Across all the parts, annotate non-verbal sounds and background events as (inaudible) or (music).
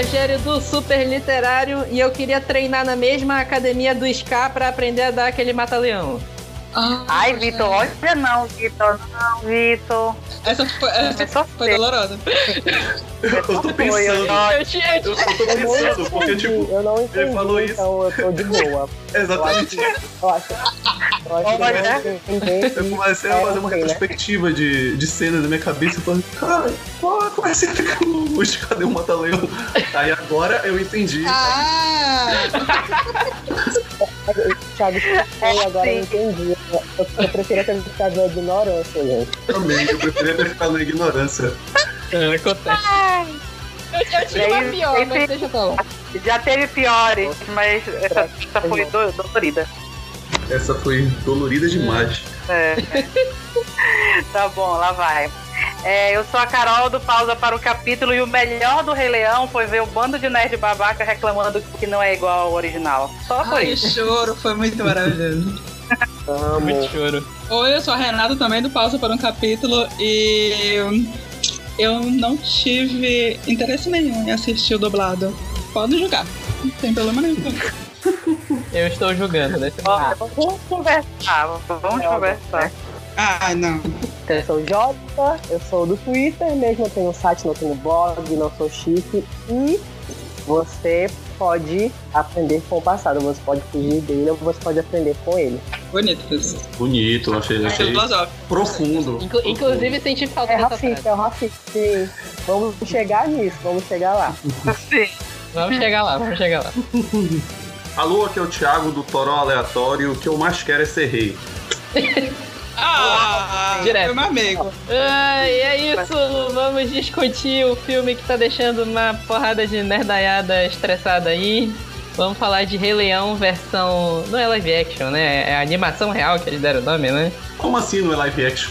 Rogério do Super Literário e eu queria treinar na mesma academia do Ska pra aprender a dar aquele mata-leão. Ah, Ai, Vitor, olha não, Vitor. Não, Vitor. Essa foi, essa foi dolorosa. Eu tô pensando. Eu, eu, eu, eu tô pensando, porque tipo, eu não entendi, ele falou isso. Então eu tô de boa. Exatamente. Eu acho, eu acho, eu acho que eu Eu comecei a é fazer uma né? retrospectiva de, de cena na minha cabeça e falando, cara, pô, comecei a ficar luz, cadê o mata-leão? Aí agora eu entendi. Ah! (laughs) Thiago (laughs) explicou, agora eu entendi. Eu, eu prefiro ter ficado na ignorância, gente. Também, eu preferia ter ficado na ignorância. É, acontece. Eu, eu tinha uma pior, mas deixa eu falar. Já teve piores, mas essa, essa foi do- dolorida. Essa foi dolorida demais. É. (laughs) tá bom, lá vai. É, eu sou a Carol do Pausa para o Capítulo e o melhor do Rei Leão foi ver o bando de nerd babaca reclamando que não é igual ao original. Só por Ai, isso. choro, foi muito maravilhoso. (laughs) Amo. Muito choro. Oi, eu sou a Renata também do Pausa para um Capítulo e eu não tive interesse nenhum em assistir o dublado. Pode jogar, não tem problema nenhum. (laughs) Eu estou julgando, né? Ó, vamos conversar, vamos conversar. Ah, não. Eu sou o Jota, eu sou do Twitter, mesmo eu tenho um site, não tenho blog, não sou chique. E você pode aprender com o passado, você pode fugir dele ou você pode aprender com ele. Bonito isso. Bonito, achei, achei profundo. Inclu- inclusive senti falta É dessa racista, é o racista. Sim. Vamos chegar nisso, vamos chegar lá. Sim. Vamos chegar lá, vamos chegar lá. Alô, aqui é o Thiago do Toró Aleatório. O que eu mais quero é ser rei. (laughs) Ah, Direto. meu amigo. Ah, e é isso, vamos discutir o filme que tá deixando uma porrada de nerdaiada estressada aí. Vamos falar de Rei Leão versão. Não é live action, né? É a animação real que eles deram o nome, né? Como assim não é live action?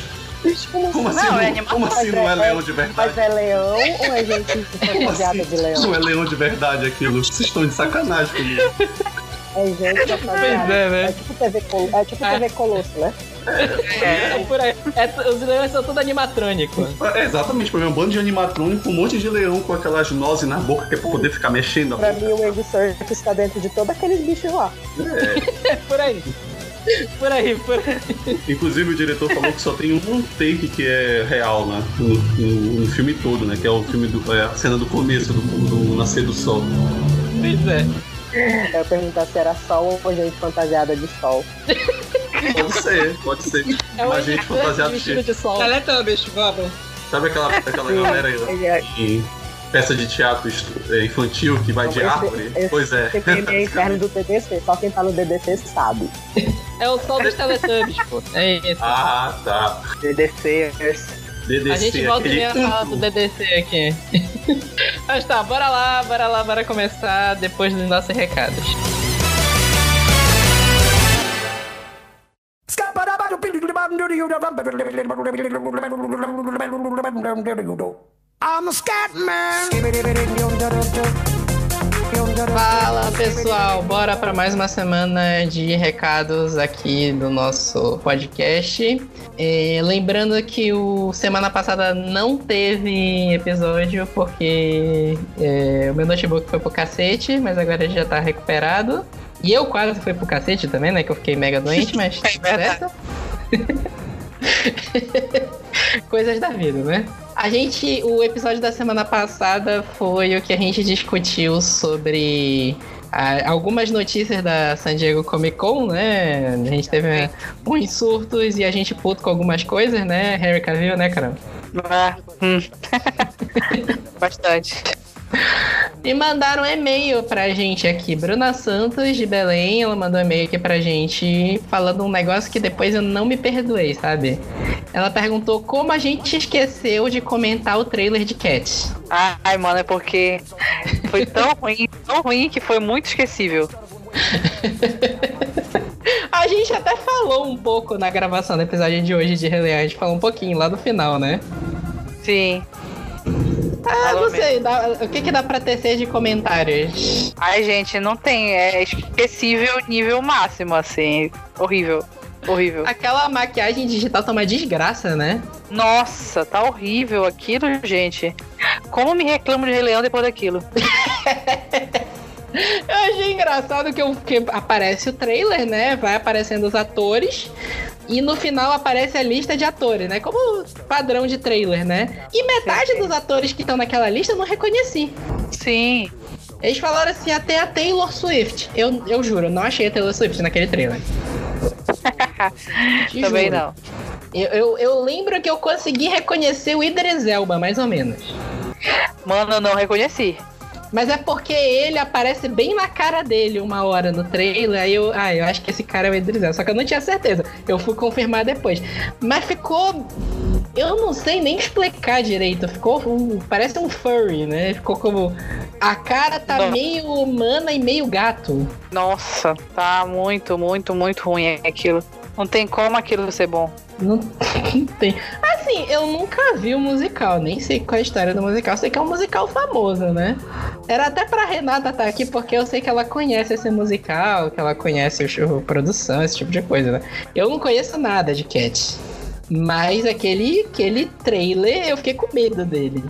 Como assim Não, não, é animação. como assim não é leão de verdade? Mas é leão ou é gente fantasiada assim? de leão? Não é leão de verdade aquilo. Vocês estão de sacanagem comigo. É gente fantasiada. Pois é, né? É tipo TV, Col- é tipo TV Colosso, né? É por aí. É, os leões são tudo animatrônico. É, exatamente, pra mim, um bando de animatrônico, um monte de leão com aquelas nozes na boca que é pra poder ficar mexendo a Pra boca. mim, o Andy Serkis está dentro de todos aqueles bichos lá. (laughs) É por aí. Por aí, por aí. Inclusive o diretor falou que só tem um take que é real, né? No, no- no filme todo, né? Que é o filme do. É a cena do começo do, do nascer do sol. Pois é. Eu ia perguntar se era sol ou gente fantasiada de sol. Pode ser, pode ser. É um Mas gente fantasiada de. de sol. Teletubbies, vamos. Sabe aquela, aquela galera aí, (laughs) é- em peça de teatro é, infantil que vai de Esse- árvore? esse- Pois é. Filme é inferno do DDC, só quem tá no DDC sabe. É o sol dos Teletubbies, pô. É isso. Ah, tá. DDC. DDC, A gente volta e meia falar do DDC aqui. (laughs) Mas tá, bora lá, bora lá, bora começar depois dos nossos recados. I'm a scat man. Fala pessoal, bora para mais uma semana de recados aqui do nosso podcast. É, lembrando que o semana passada não teve episódio porque é, o meu notebook foi pro cacete, mas agora ele já tá recuperado. E eu quase fui pro cacete também, né? Que eu fiquei mega doente, (laughs) mas. É certo? (laughs) (laughs) Coisas da vida, né? A gente, o episódio da semana passada foi o que a gente discutiu sobre ah, algumas notícias da San Diego Comic Con, né? A gente teve uns surtos e a gente puto com algumas coisas, né? Harry Cavill, né, caramba? Ah, hum. (laughs) Bastante. E mandaram um e-mail pra gente aqui. Bruna Santos, de Belém, ela mandou um e-mail aqui pra gente falando um negócio que depois eu não me perdoei, sabe? Ela perguntou como a gente esqueceu de comentar o trailer de Cat. Ai, mano, é porque foi tão ruim, tão ruim que foi muito esquecível. (laughs) A gente até falou um pouco na gravação do episódio de hoje de Leão, a gente falou um pouquinho lá no final, né? Sim. Ah, não sei, dá- o que, que dá pra tecer de comentários? Ai, gente, não tem. É esquecível nível máximo, assim. Horrível. Horrível. Aquela maquiagem digital tá uma desgraça, né? Nossa, tá horrível aquilo, gente. Como me reclamo de Rei Leão depois daquilo? (laughs) Eu achei engraçado que, eu, que aparece o trailer, né? Vai aparecendo os atores. E no final aparece a lista de atores, né? Como padrão de trailer, né? E metade dos atores que estão naquela lista eu não reconheci. Sim. Eles falaram assim, até a Taylor Swift. Eu, eu juro, eu não achei a Taylor Swift naquele trailer. (laughs) Também juro. não. Eu, eu, eu lembro que eu consegui reconhecer o Idris Elba, mais ou menos. Mano, eu não reconheci. Mas é porque ele aparece bem na cara dele uma hora no trailer. Aí eu, ah, eu acho que esse cara é o Idris Elba. Só que eu não tinha certeza. Eu fui confirmar depois. Mas ficou. Eu não sei nem explicar direito. Ficou. um- parece um furry, né? Ficou como. A cara tá Não. meio humana e meio gato. Nossa, tá muito, muito, muito ruim aquilo. Não tem como aquilo ser bom. (laughs) Não tem. Assim, eu nunca vi o musical, nem sei qual é a história do musical. Sei que é um musical famoso, né? Era até pra Renata estar aqui, porque eu sei que ela conhece esse musical, que ela conhece o show, produção, esse tipo de coisa, né? Eu não conheço nada de Cat. Mas aquele, aquele trailer, eu fiquei com medo dele.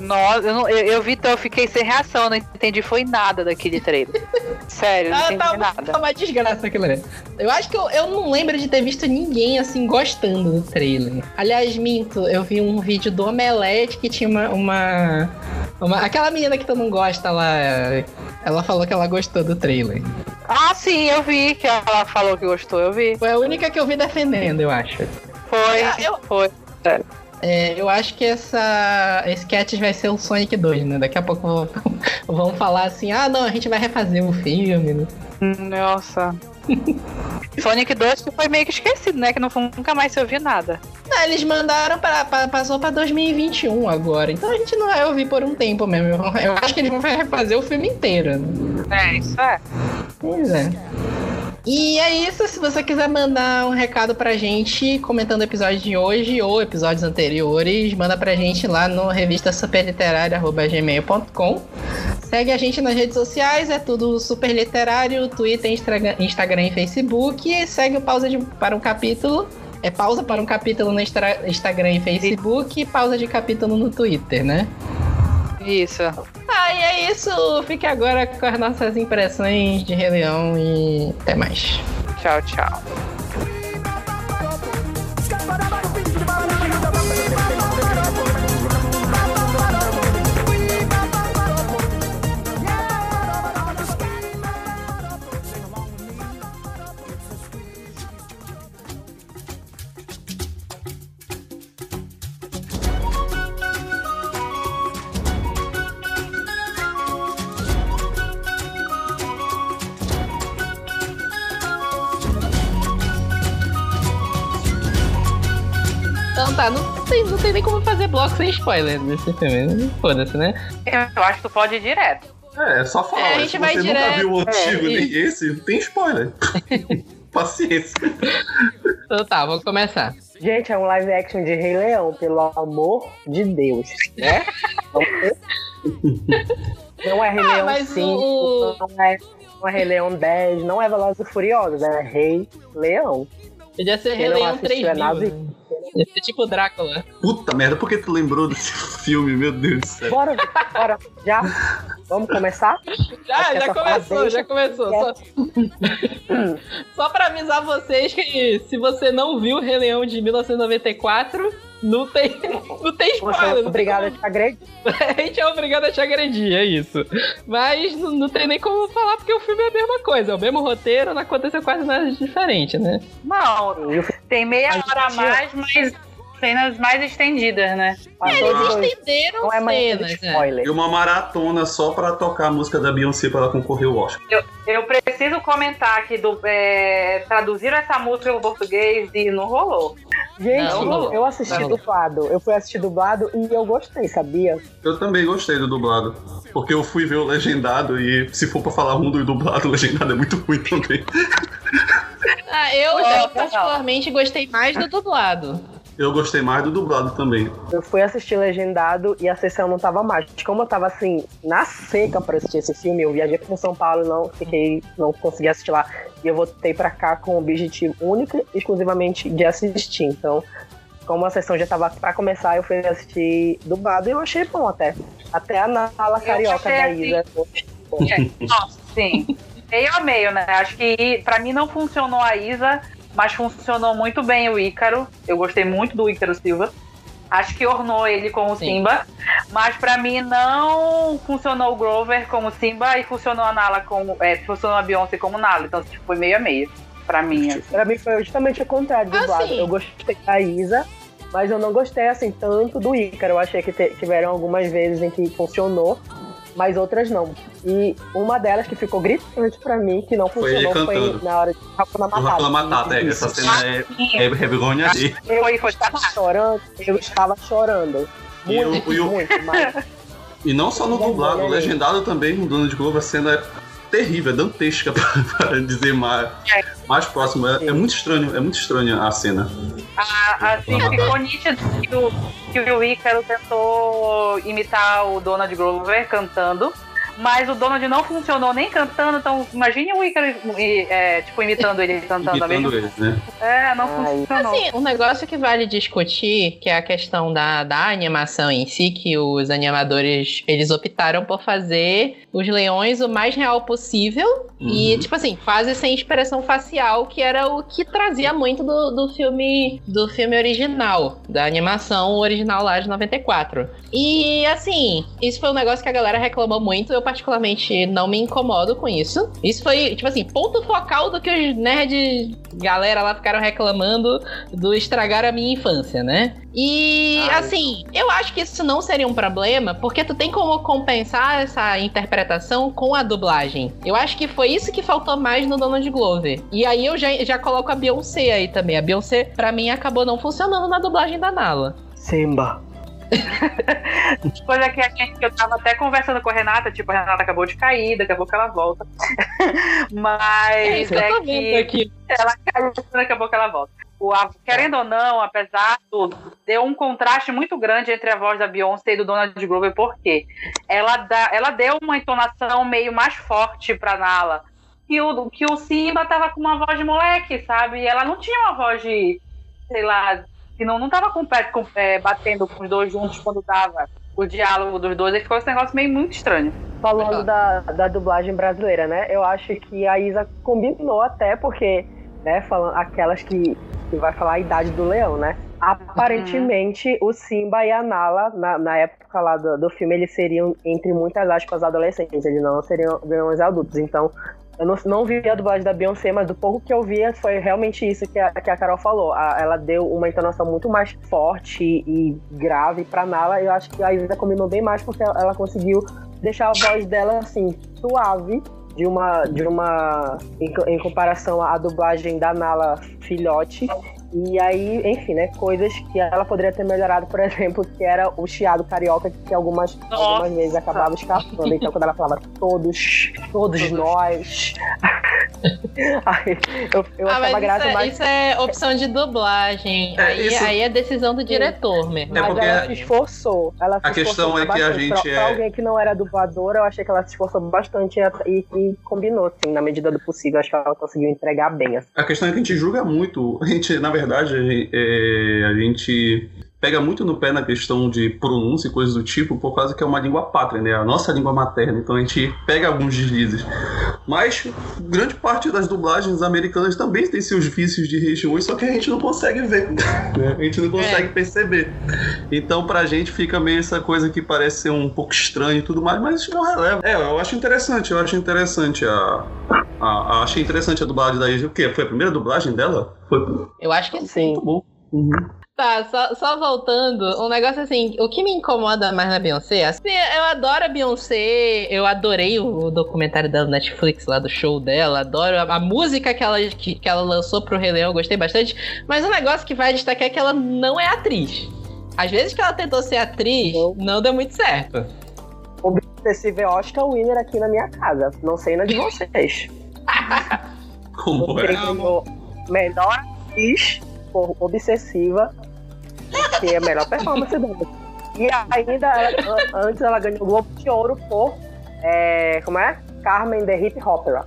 Nossa, eu, não- eu, eu vi, então eu fiquei sem reação, não entendi foi nada daquele trailer. (laughs) Sério, não Ah, entendi tá, nada. tá uma desgraça aquilo ali. Eu acho que eu, eu não lembro de ter visto ninguém assim gostando do trailer. Aliás, minto, eu vi um vídeo do Omelete que tinha uma. uma, uma- aquela menina que tu não gosta lá. Ela falou que ela gostou do trailer. Ah, sim, eu vi que ela falou que gostou, eu vi. Foi a única que eu vi defendendo, eu acho. Foi, Ah, eu- foi. É, eu acho que essa esse Cats vai ser o Sonic 2, né? Daqui a pouco (laughs) vão, falar assim: ah, não, a gente vai refazer o filme. né? Nossa. (laughs) Sonic 2 que foi meio que esquecido, né? Que não, nunca mais se ouviu nada. Não, eles mandaram para passou pra 2021 agora. Então a gente não vai ouvir por um tempo mesmo. Eu, eu acho que eles vão refazer o filme inteiro. né? É, isso é. Pois é. E é isso, se você quiser mandar um recado pra gente comentando o episódio de hoje ou episódios anteriores, manda pra gente lá no revista superliterária.gmail.com. Segue a gente nas redes sociais, é tudo super literário, Twitter, Instagram e Facebook. E segue o Pausa de, para um Capítulo. É pausa para um capítulo no Instagram e Facebook e pausa de capítulo no Twitter, né? Isso. E é isso. Fique agora com as nossas impressões de Rei Leão e até mais. Tchau, tchau. Tá, não tem nem como fazer bloco sem spoiler nesse filme. Foda-se, né? Eu acho que tu pode ir direto. É, é só falar. É, a mas gente se vai você nunca direto. viu o antigo É, nem esse, tem spoiler. (laughs) Paciência. Então tá, vou começar. Gente, é um live action de Rei Leão, pelo amor de Deus. Né? (laughs) Não é Rei Ah, Leão mas 5, o- não, é, não é Rei Leão 10, não é Velozes e Furiosos, é Rei Leão. Podia ser Rei Leão assistiu 3 é ser tipo Drácula. Puta merda, por que tu lembrou desse (laughs) filme? Meu Deus do céu. Bora, bora, já? Vamos começar? Já, Acho que já começou, já começou. Só, (laughs) só pra avisar vocês que se você não viu o Rei Leão de 1994, não tem, não tem Você spoiler. é obrigada a te agredir. (laughs) A gente é obrigado a te agredir, é isso. Mas não, não tem nem como falar, porque o filme é a mesma coisa, é o mesmo roteiro, não aconteceu quase nada de diferente, né? Não, tem meia A hora a mais, mas cenas mais estendidas, né? ator de- Estenderam Não é cenas, né? spoiler. E uma maratona só pra tocar a música da Beyoncé pra ela concorrer ao Oscar. Eu preciso comentar aqui do. É, traduziram essa música em português e não rolou. Gente, Não, eu assisti Não. dublado. Eu fui assistir dublado e eu gostei, sabia? Eu também gostei do dublado. Porque eu fui ver o legendado e se for pra falar ruim do dublado, o legendado é muito ruim também. Ah, eu, é, eu particularmente gostei mais do dublado. Eu gostei mais do dublado também. Eu fui assistir legendado e a sessão não tava mais. Como eu tava assim, na seca pra assistir esse filme, eu viajei pra São Paulo e não fiquei, não consegui assistir lá. E eu voltei pra cá com o objetivo único e exclusivamente de assistir. Então, como a sessão já tava pra começar, eu fui assistir dublado e eu achei bom até. Até a Nala Carioca da assim. Isa. (laughs) É, Nossa, sim. Meio a meio, né? Acho que pra mim não funcionou a Isa, mas funcionou muito bem o Ícaro. Eu gostei muito do Ícaro Silva. Acho que ornou ele como Sim. Simba. Mas pra mim não funcionou o Grover como Simba e funcionou a Nala como. É, funcionou a Beyoncé como Nala. Então tipo, foi meio a meio. Pra mim. assim. Pra mim foi justamente o contrário do Ah. Eu gostei da Isa, mas eu não gostei assim tanto do Ícaro. Eu achei que tiveram algumas vezes em que funcionou, mas outras não. E uma delas que ficou gritante pra mim, que não Foi funcionou, foi, na hora de Hakuna Matata. Hakuna Matata, é, essa cena é, é vergonha ali. Eu Foi, foi estava chorando, eu estava chorando. E Muito, e o- muito, mas (laughs) E não só no dublado, o legendado também, no Dono de Globo, a cena é terrível, é dantesca, (laughs) para dizer mais, mais próximo. É, é muito estranho, é muito estranha a cena. A- assim, ficou nítido que o, que o Ícaro tentou imitar o Donald Grover cantando, mas o Donald não funcionou nem cantando, então imagine o Ícaro e, é, tipo, imitando ele (laughs) cantando ao mesmo Imitando ele, né? É, não Ai. funcionou. Assim, um negócio que vale discutir, que é a questão da, da animação em si, que os animadores, eles optaram por fazer os leões o mais real possível. E, Uhum. tipo assim, quase sem expressão facial, que era o que trazia muito do, do filme do filme original, da animação original lá de 94. E, assim, isso foi um negócio que a galera reclamou muito. Eu, particularmente, não me incomodo com isso. Isso foi, tipo assim, ponto focal do que os nerds, galera lá ficaram reclamando do estragar a minha infância, né? E, Ai. assim, eu acho que isso não seria um problema, porque tu tem como compensar essa interpretação com a dublagem. Eu acho que foi isso que faltou mais no Donald Glover. E aí eu já, já coloco a Beyoncé aí também. A Beyoncé, pra mim, acabou não funcionando na dublagem da Nala. Simba. (laughs) Coisa que a gente, que eu tava até conversando com a Renata, tipo, a Renata acabou de cair, daqui a pouco ela volta. (laughs) Mas é, vendo que aqui. ela caiu, daqui a pouco ela volta. O, a- querendo ou não, apesar tudo, deu um contraste muito grande entre a voz da Beyoncé e do Donald Grover, porque ela, dá, ela deu uma entonação meio mais forte pra Nala. Que o, que o Simba tava com uma voz de moleque, sabe? E ela não tinha uma voz de, sei lá, que não, não tava com, com, é, batendo com os dois juntos quando dava o diálogo dos dois. Aí ficou esse negócio meio muito estranho. Falando da, da dublagem brasileira, né? Eu acho que a Isa combinou até porque, né, falando aquelas que, que vai falar a idade do leão, né? Aparentemente, o Simba e a Nala, na, na época lá do, do filme, eles seriam, entre muitas aspas, adolescentes, eles não seriam leões adultos. Então, eu não, não vi a dublagem da Beyoncé, mas do pouco que eu vi, foi realmente isso que a, que a Carol falou. A- ela deu uma entonação muito mais forte e grave pra Nala. E eu acho que a Isa combinou bem mais porque ela, ela conseguiu deixar a voz dela assim, suave. De uma. De uma em, em comparação à dublagem da Nala filhote. E aí, enfim, né? Coisas que ela poderia ter melhorado, por (laughs) exemplo, que era o chiado carioca, que algumas, algumas vezes acabava escapando. Então, quando ela falava todos, todos nós. (laughs) Aí, eu, eu Ah, achava graça isso, é, mais. isso é opção de dublagem. É, aí, isso- aí é decisão do diretor mesmo. É Mas porque ela se esforçou. Ela se a questão esforçou é que a bastante. gente pra, é- pra alguém que não era dubladora, eu achei que ela se esforçou bastante e, e combinou, assim, na medida do possível. Acho que ela conseguiu entregar bem. Assim. A questão é que a gente julga muito. A gente, na verdade, a gente, é, a gente pega muito no pé na questão de pronúncia e coisas do tipo, por causa que é uma língua pátria, né? A nossa língua materna. Então a gente pega alguns deslizes. Mas grande parte das dublagens americanas também tem seus vícios de regiões, só que a gente não consegue ver. (laughs) né? A gente não consegue perceber. Então pra gente fica meio essa coisa que parece ser um pouco estranho e tudo mais, mas não releva. É, eu acho interessante, eu acho interessante a. a, a achei interessante a dublagem da Isa. O quê? Foi a primeira dublagem dela? Foi Eu acho que sim. Sim. muito bom. Uhum. Tá, só, só voltando, um negócio assim, o que me incomoda mais na Beyoncé, assim, eu adoro a Beyoncé, eu adorei o documentário da Netflix lá do show dela, adoro a, a música que ela, que, que ela lançou pro Rei Leão, eu gostei bastante, mas o negócio que vai destacar é que ela não é atriz. Às vezes que ela tentou ser atriz, Não. não deu muito certo. Obsessivo Oscar winner aqui na minha casa. Não sei na de vocês. (laughs) Como é? melhor atriz por Obsessiva, que é a melhor performance dela. E ainda, ela- an- antes ela ganhou o Globo de Ouro por, é, como é? Carmen the Hip Opera.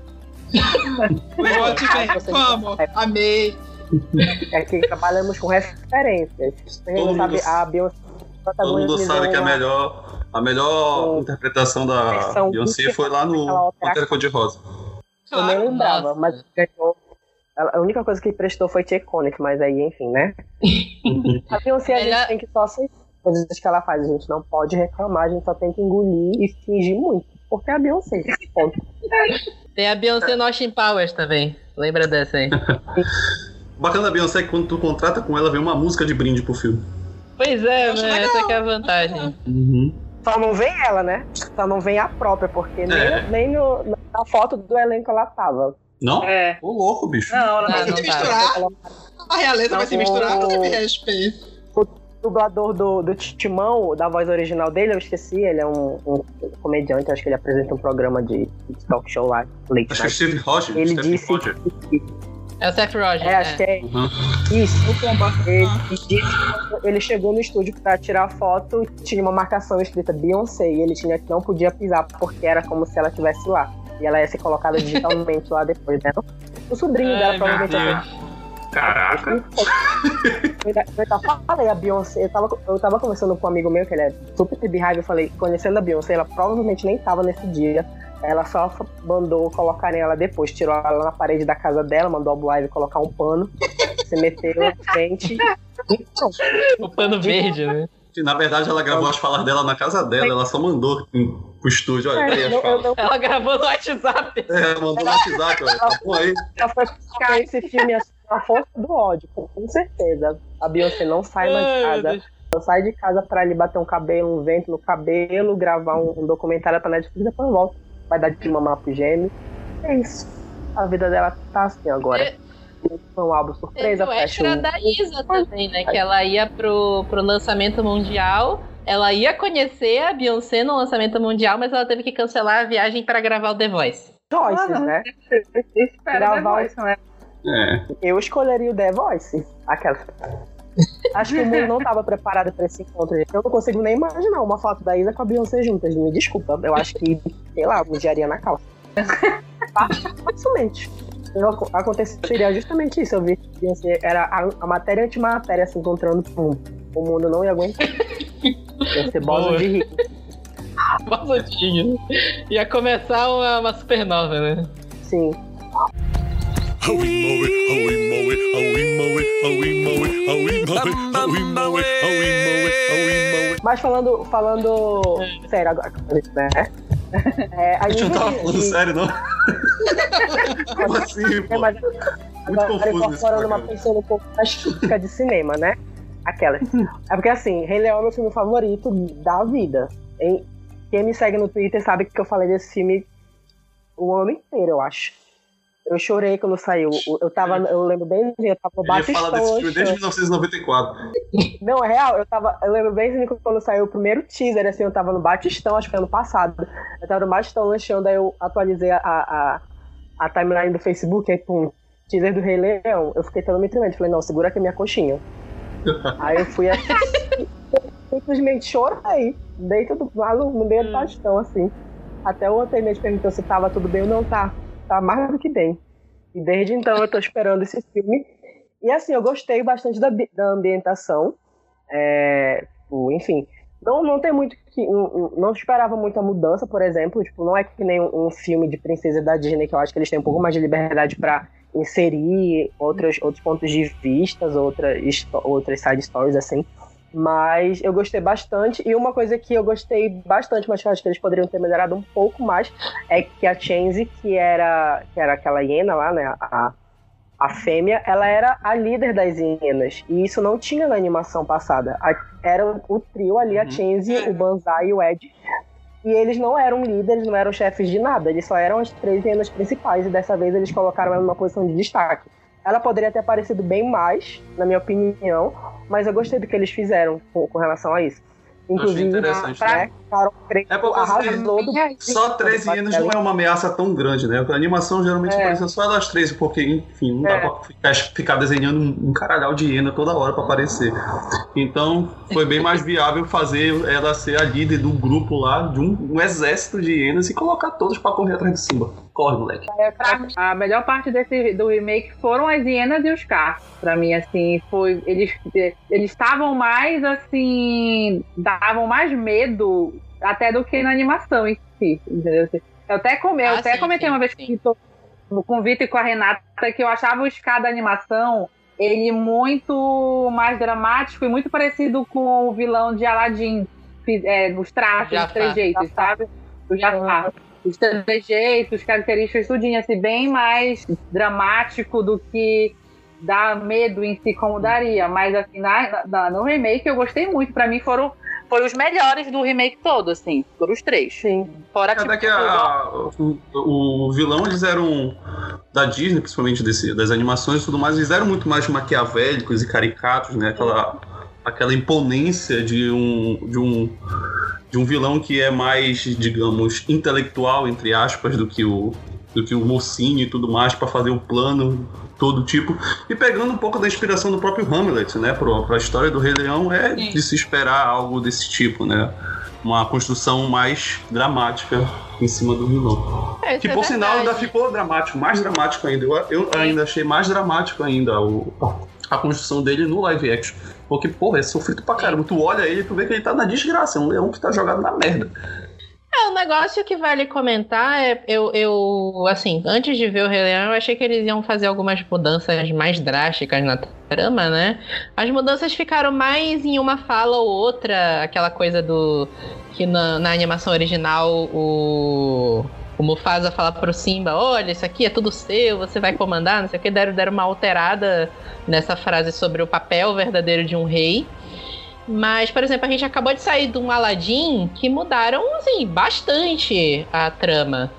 Ótimo, Você- vamos. Amei. Aqui trabalhamos com referências. Quem não Todo sabe, mundo- a Beyoncé Todo mundo sabe que a melhor, a melhor interpretação da Beyoncé foi lá no Pantera Cor-de-Rosa. Eu nem Claro. lembrava, nossa. mas ganhou. A a única coisa que prestou foi Iconic, mas aí, enfim, né? (laughs) A Beyoncé a Melhor- gente tem que só aceitar coisas que ela faz. A gente não pode reclamar, a gente só tem que engolir e fingir muito. Porque é a Beyoncé. Ponto. Tem a Beyoncé no Austin Powers também. Lembra dessa aí? O (laughs) bacana da Beyoncé é que quando tu contrata com ela, vem uma música de brinde pro filme. Pois é, né? legal. Essa que é a vantagem. Só não vem ela, né? Só não vem a própria, porque nem, É. nem no- na foto do elenco ela tava. Não? É. Ô louco, bicho. Não, ela Não, não. não Se misturar, a realeza vai se misturar, Não. você me respeita. O dublador do, do Timão, da voz original dele, eu esqueci, ele é um, um comediante, acho que ele apresenta um programa de, de talk show lá, Late Acho que é. Steve Roger. Ele Steve disse Roger. É o Seth Rogen. É, acho que é Uhum. isso. O pomba. Ele, Ah. disse que ele chegou no estúdio pra tirar foto e tinha uma marcação escrita Beyoncé e ele tinha que não podia pisar porque era como se ela estivesse lá. E ela ia ser colocada digitalmente lá depois, né? O sobrinho Ai, dela provavelmente. Caraca. Eu eu falei a Beyoncé, eu tava, eu tava conversando com um amigo meu, que ele é super beehive, eu falei, conhecendo a Beyoncé, ela provavelmente nem tava nesse dia. Ela só mandou colocarem ela depois, tirou ela na parede da casa dela, mandou a Blive colocar um pano, se meteu na frente. O pano verde, né? Na verdade, ela gravou as falas dela na casa dela, ela só mandou pro estúdio. Olha, É, falas. não Ela gravou no WhatsApp. É, ela mandou no WhatsApp, olha. Tá bom aí. ela foi buscar esse filme assim, a força do ódio, com certeza. A Beyoncé não sai mais de casa. Ela sai de casa pra ali bater um cabelo, um vento no cabelo, gravar um, um documentário pra Netflix e depois volta. Vai dar de mamar pro gêmeo. É isso. A vida dela tá assim agora. Foi um álbum Teve surpresa, o fecha extra um... da Isa também, né? Que ela ia pro, pro lançamento mundial. Ela ia conhecer a Beyoncé no lançamento mundial, mas ela teve que cancelar a viagem pra gravar o The Voice. Choices, Ah, né? (laughs) Espera, Gravar The Voice, não é? É. Eu escolheria o The Voice. Aquela. Acho que o mundo não tava preparado pra esse encontro. Eu não consigo nem imaginar uma foto da Isa com a Beyoncé juntas. Me desculpa. Eu acho que, sei lá, mijaria na calça. Facilmente. Eu- Aconteceria justamente isso. Eu vi que Beyoncé era a, a matéria antimatéria se encontrando. Pum. O mundo não ia aguentar. Ia ser bola de rir. (laughs) Balantinho. Ia começar uma, uma supernova, né? Sim. Mas falando, falando sério agora, né? É, a gente não tava falando de- sério, não? (laughs) Como assim, É, mas Muito agora confuso incorporando uma pessoa um pouco mais crítica de cinema, né? Aquela. É porque assim, Rei Leão é meu filme favorito da vida. Em- Quem me segue no Twitter sabe que eu falei desse filme o ano inteiro, eu acho. Eu chorei quando saiu. Eu tava, eu lembro bem, eu tava no Ele fala Batistão. desse filme desde 1994. Não, é real, eu tava. Eu lembro bem quando saiu o primeiro teaser, assim, eu tava no Batistão, acho que foi ano passado. Eu tava no Batistão lanchando, aí eu atualizei a, a, a timeline do Facebook, aí pum, teaser do Rei Leão. Eu fiquei todo me tremendo. Falei, não, segura aqui a minha coxinha. Aí eu fui assistir, (laughs) simplesmente chorei. Dentro do maluco, no meio do Batistão, assim. Até o atendente perguntou se tava tudo bem ou não, tá. Tá mais do que bem. E desde então eu tô esperando esse filme. E assim, eu gostei bastante da, da ambientação. É, tipo, enfim, não, não tem muito que. Não, não esperava muita mudança, por exemplo. Tipo, não é que nem um, um filme de princesa da Disney, que eu acho que eles têm um pouco mais de liberdade para inserir outros, outros pontos de vistas, outras, outras side stories, assim. Mas eu gostei bastante. E uma coisa que eu gostei bastante, mas que eu acho que eles poderiam ter melhorado um pouco mais, é que a Chansey, que era, que era aquela hiena lá, né? A, a fêmea, ela era a líder das hienas. E isso não tinha na animação passada. A- era o, trio ali, a Uhum. Chansey, o Banzai e o Ed. E eles não eram líderes, não eram chefes de nada. Eles só eram as três hienas principais. E dessa vez eles colocaram ela numa posição de destaque. Ela poderia ter aparecido bem mais, na minha opinião. Mas eu gostei do que eles fizeram com, com relação a isso. Inclusive, interessante, né, Pra, Carol É arrasou do Só três hienas não é uma ameaça tão grande, né? A animação geralmente É. aparece só das três, porque, enfim, não dá É. pra ficar, ficar desenhando um, caralhau de hiena toda hora pra aparecer. Então, foi bem mais viável fazer ela ser a líder do grupo lá, de um, um exército de hienas e colocar todos pra correr atrás de Simba. Corre, moleque. A melhor parte desse do remake foram as hienas e os Scar. Pra mim, assim, foi. Eles eles estavam mais assim. davam mais medo até do que na animação em si. Entendeu? Eu até, come, eu Ah, até sim, comentei sim, uma vez sim. que com o Vitor e com a Renata que eu achava o Scar da animação ele muito mais dramático e muito parecido com o vilão de Aladdin, é, nos traços, nos trejeitos, sabe? O Jafar. Os trejeitos, características, tudinho, assim, bem mais dramático do que dá medo em si como daria. Mas assim, na, na- no remake eu gostei muito. Pra mim foram, foram os melhores do remake todo, assim. Foram os três. Sim. Fora tipo. que a- o, o vilão eles eram da Disney, principalmente desse, das animações e tudo mais, eles eram muito mais maquiavélicos e caricatos, né? Aquela, aquela imponência de um, de um de um vilão que é mais, digamos, intelectual entre aspas do que o do que o mocinho e tudo mais para fazer o plano todo tipo e pegando um pouco da inspiração do próprio Hamlet, né, para a história do Rei Leão é Sim. de se esperar algo desse tipo, né? Uma construção mais dramática em cima do vilão. É, Que é por sinal ainda ficou dramático, mais dramático ainda. Eu, eu ainda achei mais dramático ainda o, a construção dele no live action. Porque, porra, é sofrido pra caramba. Tu olha ele e tu vê que ele tá na desgraça. É um leão que tá jogado na merda. O negócio que vale comentar é, eu, eu, assim, antes de ver o Rei Leão, eu achei que eles iam fazer algumas mudanças mais drásticas na trama, né? As mudanças ficaram mais em uma fala ou outra, aquela coisa do. que na, na animação original o. O Mufasa fala pro Simba, olha, isso aqui é tudo seu, você vai comandar, não sei o que, deram, deram uma alterada nessa frase sobre o papel verdadeiro de um rei. Mas, por exemplo, a gente acabou de sair de um Aladdin que mudaram, assim, bastante a trama.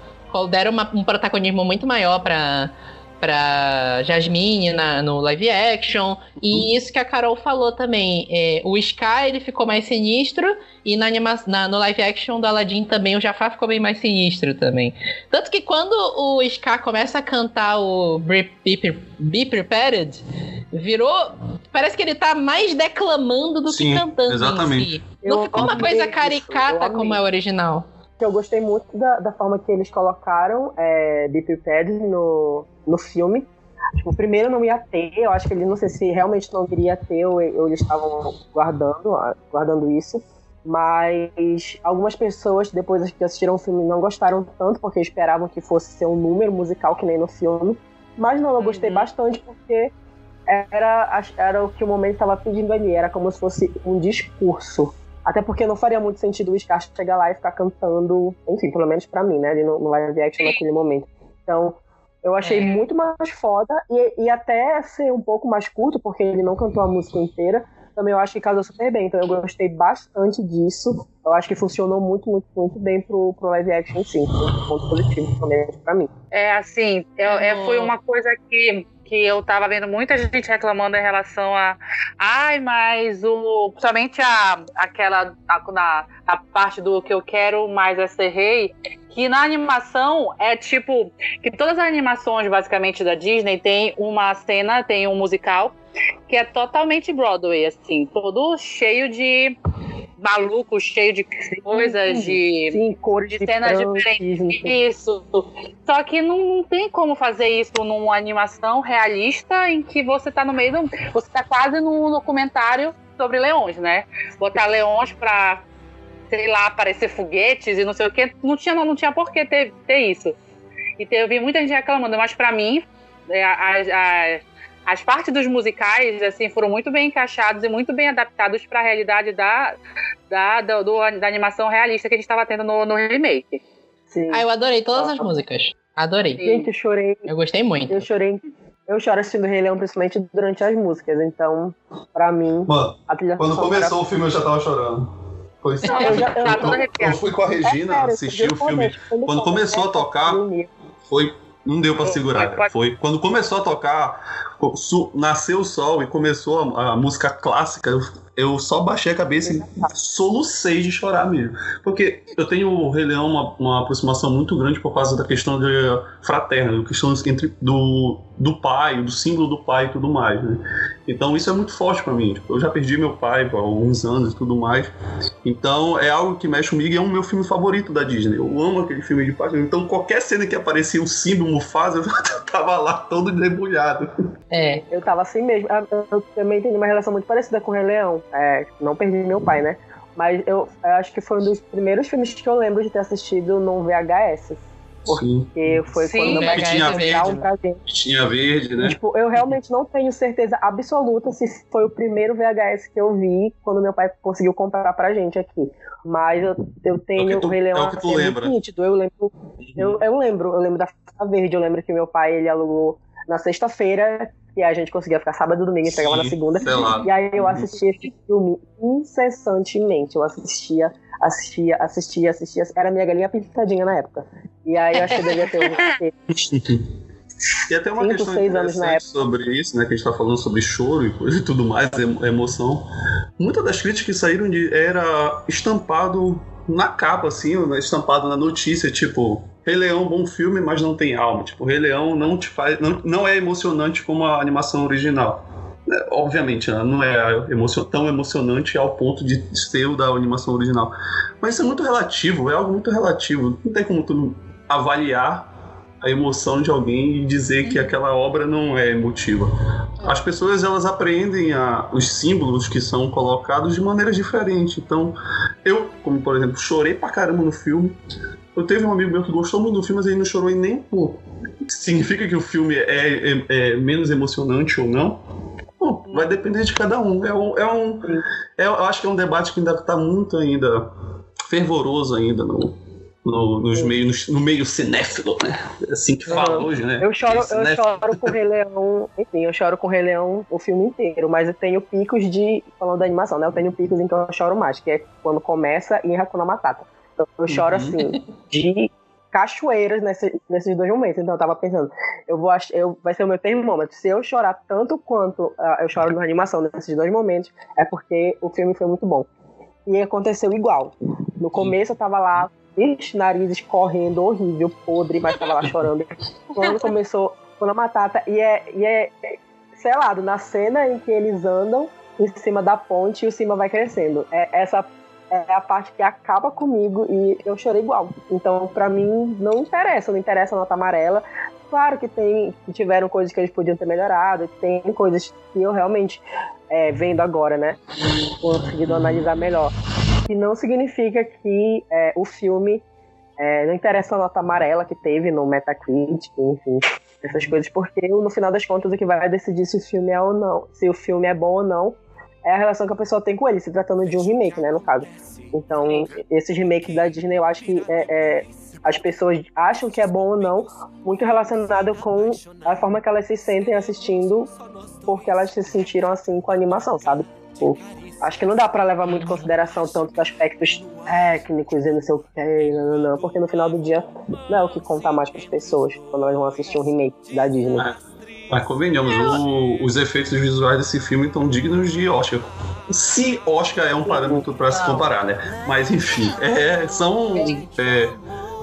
Deram uma- um protagonismo muito maior pra, pra Jasmine na- no live action. E isso que a Carol falou também. é, o Sky, ele ficou mais sinistro. E na anima na- no live action do Aladdin também, o Jafar ficou bem mais sinistro também. Tanto que quando o Sky começa a cantar o Be, Be, Be Prepared, virou... Parece que ele tá mais declamando do Sim, que cantando exatamente. em si. Não Eu ficou uma coisa isso, caricata eu como é o original. Que eu gostei muito da, da forma que eles colocaram é, Prepared no, no filme. Tipo, primeiro não ia ter, eu acho que ele não sei se realmente não iria ter ou, ou eles estavam guardando, guardando isso. Mas algumas pessoas, depois que assistiram o filme, não gostaram tanto, porque esperavam que fosse ser um número musical que nem no filme. Mas não, eu gostei Uhum. bastante porque era, era o que o momento estava pedindo ali, era como se fosse um discurso. Até porque não faria muito sentido o Scar chegar lá e ficar cantando, enfim, pelo menos pra mim, né? Ali no, no live action naquele momento. Então, eu achei É. muito mais foda e, e até ser um pouco mais curto, porque ele não cantou a música inteira, também eu acho que casou super bem. Então eu gostei bastante disso. Eu acho que funcionou muito, muito, muito bem pro, pro live action, sim. Foi um ponto positivo também pra mim. É assim, é, Uhum. foi uma coisa que, que eu tava vendo muita gente reclamando em relação a. Ai, mas o. Principalmente a, aquela. A, na, a parte do que eu quero mais é ser rei. Que na animação é tipo. Que todas as animações, basicamente, da Disney tem uma cena, tem um musical, que é totalmente Broadway, assim, todo cheio de maluco, cheio de coisas, de Sim, cores de de cenas diferentes. não. Isso. Só que não, não tem como fazer isso numa animação realista em que você tá no meio do. Você tá quase num documentário sobre leões, né? Botar leões pra, sei lá, aparecer foguetes e não sei o que. Não tinha, não tinha por que ter, ter isso. E te- eu vi muita gente reclamando, mas pra mim, é, as, as, as partes dos musicais assim foram muito bem encaixados e muito bem adaptados para a realidade da, da, da, do- da animação realista que a gente estava tendo no, no remake. Sim. Ah, eu adorei todas as músicas. Adorei. Gente, eu chorei. Eu gostei muito. Eu chorei. Eu choro assistindo Rei Leão, principalmente durante as músicas. Então, pra mim, Mano, a trilha quando começou o filme eu já tava chorando. Foi isso. Eu já- eu- toda Eu, fui com a É Regina sério, assistir o filme. Quando começou a tocar, foi Não deu pra segurar. foi- Foi quando começou a tocar, nasceu o sol e começou a, a música clássica. Eu, eu só baixei a cabeça e solucei de chorar mesmo. Porque eu tenho o Rei Leão uma, uma aproximação muito grande por causa da questão de fraterna, da questão entre, do, do pai, do símbolo do pai e tudo mais. Né? Então isso é muito forte pra mim. Tipo, eu já perdi meu pai há alguns anos e tudo mais. Então é algo que mexe comigo e é um meu filme favorito da Disney. Eu amo aquele filme de paixão. Então qualquer cena que aparecia o símbolo Mufasa, (laughs) eu tava lá todo debulhado. É. Eu tava assim mesmo. Ah, Eu, também tenho uma relação muito parecida com o Rei Leão. É, não perdi meu pai, né? Mas eu, eu acho que foi um dos primeiros filmes que eu lembro de ter assistido num VHS. Sim. Que foi Sim, quando VHS tinha verde, um pra gente. Tinha verde, né? Tipo, eu realmente não tenho certeza absoluta se foi o primeiro VHS que eu vi quando meu pai conseguiu comprar pra gente aqui. Mas eu, eu tenho É o que tu- o Rei Leão é o que tu assim, muito lembra. nítido. Eu lembro, eu, eu lembro, eu lembro da fita verde, eu lembro que meu pai ele alugou na sexta-feira e a gente conseguia ficar sábado e domingo e pegava na Sim, segunda. E aí eu assistia esse filme incessantemente. Eu assistia, assistia, assistia, assistia. Era minha galinha pintadinha na época. E aí eu acho que devia ter uns (laughs) E até uma Cinco, questão interessante sobre isso, né? Que a gente tá falando sobre choro e coisa e tudo mais, emo- emoção. Muitas das críticas que saíram de era estampado na capa, assim, estampado na notícia, tipo, Rei Leão, bom filme, mas não tem alma. Tipo, Rei Leão não te faz. não, não é emocionante como a animação original. Né, Obviamente, né, não é emocio- tão emocionante ao ponto de ser o da animação original. Mas isso é muito relativo, é algo muito relativo. Não tem como tu avaliar a emoção de alguém e dizer que aquela obra não é emotiva. As pessoas elas aprendem a, os símbolos que são colocados de maneiras diferentes. Então, eu, como por exemplo, chorei pra caramba no filme. Eu teve um amigo meu que gostou muito do filme, mas ele não chorou em nem um pouco. Significa que o filme é, é- é menos emocionante ou não? Bom, vai depender de cada um. É um, é um é- eu acho que é um debate que ainda está muito ainda fervoroso ainda no, no, nos meios, no meio cinéfilo, né? É assim que fala Uhum. hoje, né? Eu choro, eu choro com o Rei Leão, enfim, eu choro com o Rei Leão o filme inteiro, mas eu tenho picos de, falando da animação, né, eu tenho picos em que eu choro mais, que é quando começa em Hakuna Matata. Eu, eu choro, Uhum. assim, de cachoeiras nesse- nesses dois momentos, então eu tava pensando, eu vou eu, vai ser o meu termômetro, se eu chorar tanto quanto ah, eu choro na animação nesses dois momentos, é porque o filme foi muito bom. E aconteceu igual. No começo eu tava lá, ixi, narizes correndo, horrível, podre, mas tava lá chorando. (laughs) Quando começou, quando a Matata, e é, e é é selado, na cena em que eles andam em cima da ponte e o cima vai crescendo. É, essa é a parte que acaba comigo e eu chorei igual. Então, pra mim, não interessa, não interessa a nota amarela. Claro que tem, que tiveram coisas que eles podiam ter melhorado, tem coisas que eu realmente, é, vendo agora, né, conseguido analisar melhor. Que não significa que é, o filme é, não interessa a nota amarela que teve no Metacritic, enfim, essas coisas, porque no final das contas o que vai decidir se o filme é ou não, se o filme é bom ou não, é a relação que a pessoa tem com ele, se tratando de um remake, né, no caso. Então, esses remakes da Disney, eu acho que é, é, as pessoas acham que é bom ou não, muito relacionado com a forma que elas se sentem assistindo, porque elas se sentiram assim com a animação, sabe? Tipo, acho que não dá pra levar muito em consideração tanto os aspectos técnicos e não sei o que, não, não, não, porque no final do dia não é o que conta mais para as pessoas quando elas vão assistir um remake da Disney. Mas convenhamos, o- os efeitos visuais desse filme estão dignos de Oscar. Se Oscar é um parâmetro para se comparar, né? Mas enfim, é, são. É,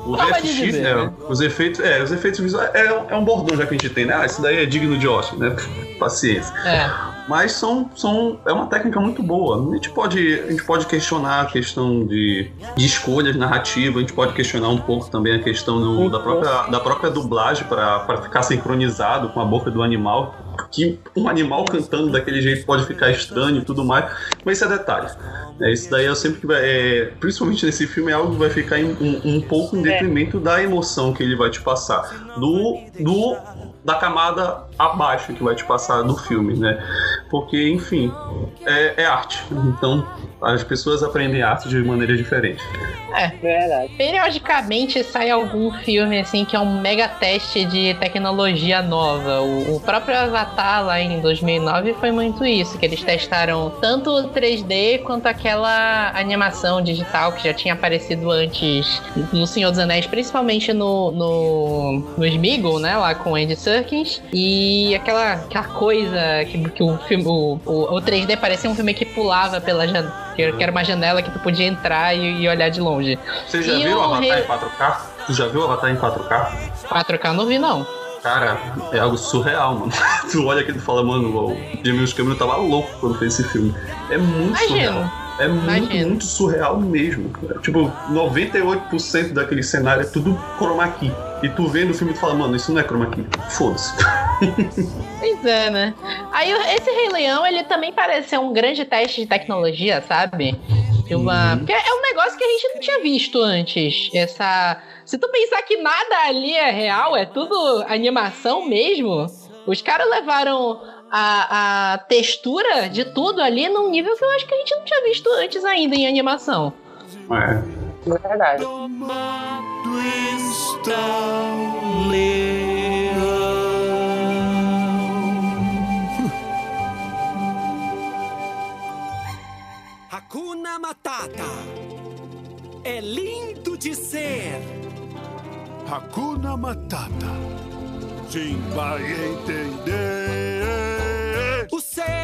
o Forma VFX, dizer, né? né? Os efeitos, é, os efeitos visuais é, um- é um bordão já que a gente tem, né? Ah, isso daí é digno de Oscar, né? (laughs) Paciência. É. Mas são, são, é uma técnica muito boa. A gente pode, a gente pode questionar a questão de, de escolhas narrativas, a gente pode questionar um pouco também a questão do- da, própria, da própria dublagem para ficar sincronizado com a boca do animal. Que um animal cantando daquele jeito pode ficar estranho e tudo mais, mas isso é detalhe. É, isso daí eu sempre que vai, é, principalmente nesse filme, é algo que vai ficar em- um, um pouco em detrimento da emoção que ele vai te passar. Do, do da camada abaixo que vai te passar do filme, né? Porque, enfim, é, é arte. Então, as pessoas aprendem arte de maneira diferente. Verdade. Periodicamente sai algum filme assim que é um mega teste de tecnologia nova. O, o próprio Avatar lá em 2009 foi muito isso, que eles testaram tanto o 3D quanto aquela animação digital que já tinha aparecido antes no Senhor dos Anéis, principalmente no no, no Smeagol, né, lá com o Andy Serkins, e aquela, aquela coisa que, que o filme o, o, o 3D parecia um filme que pulava pela janela, que era uma janela que tu podia entrar e, e olhar de longe. Você já E viu o Avatar em 4K? Tu já viu o Avatar em 4K? 4K não vi não. Cara, é algo surreal, mano. (laughs) tu olha aqui e fala, mano, o James Cameron tava louco quando fez esse filme. É muito Imagino. surreal. É muito, muito surreal mesmo. cara. Tipo, 98% daquele cenário é tudo chroma key. E tu vendo o filme e tu fala, mano, isso não é chroma key. Foda-se. (laughs) Pois é, né? Aí esse Rei Leão, ele também parece ser um grande teste de tecnologia, sabe? De uma... Uhum. Porque é um negócio que a gente não tinha visto antes. Essa. Se tu pensar que nada ali é real, é tudo animação mesmo, os caras levaram a, a textura de tudo ali num nível que eu acho que a gente não tinha visto antes ainda em animação. É. Verdade. Domado está o leão. Hakuna Matata. É lindo de ser. Hakuna Matata. Sim, vai entender. Os seus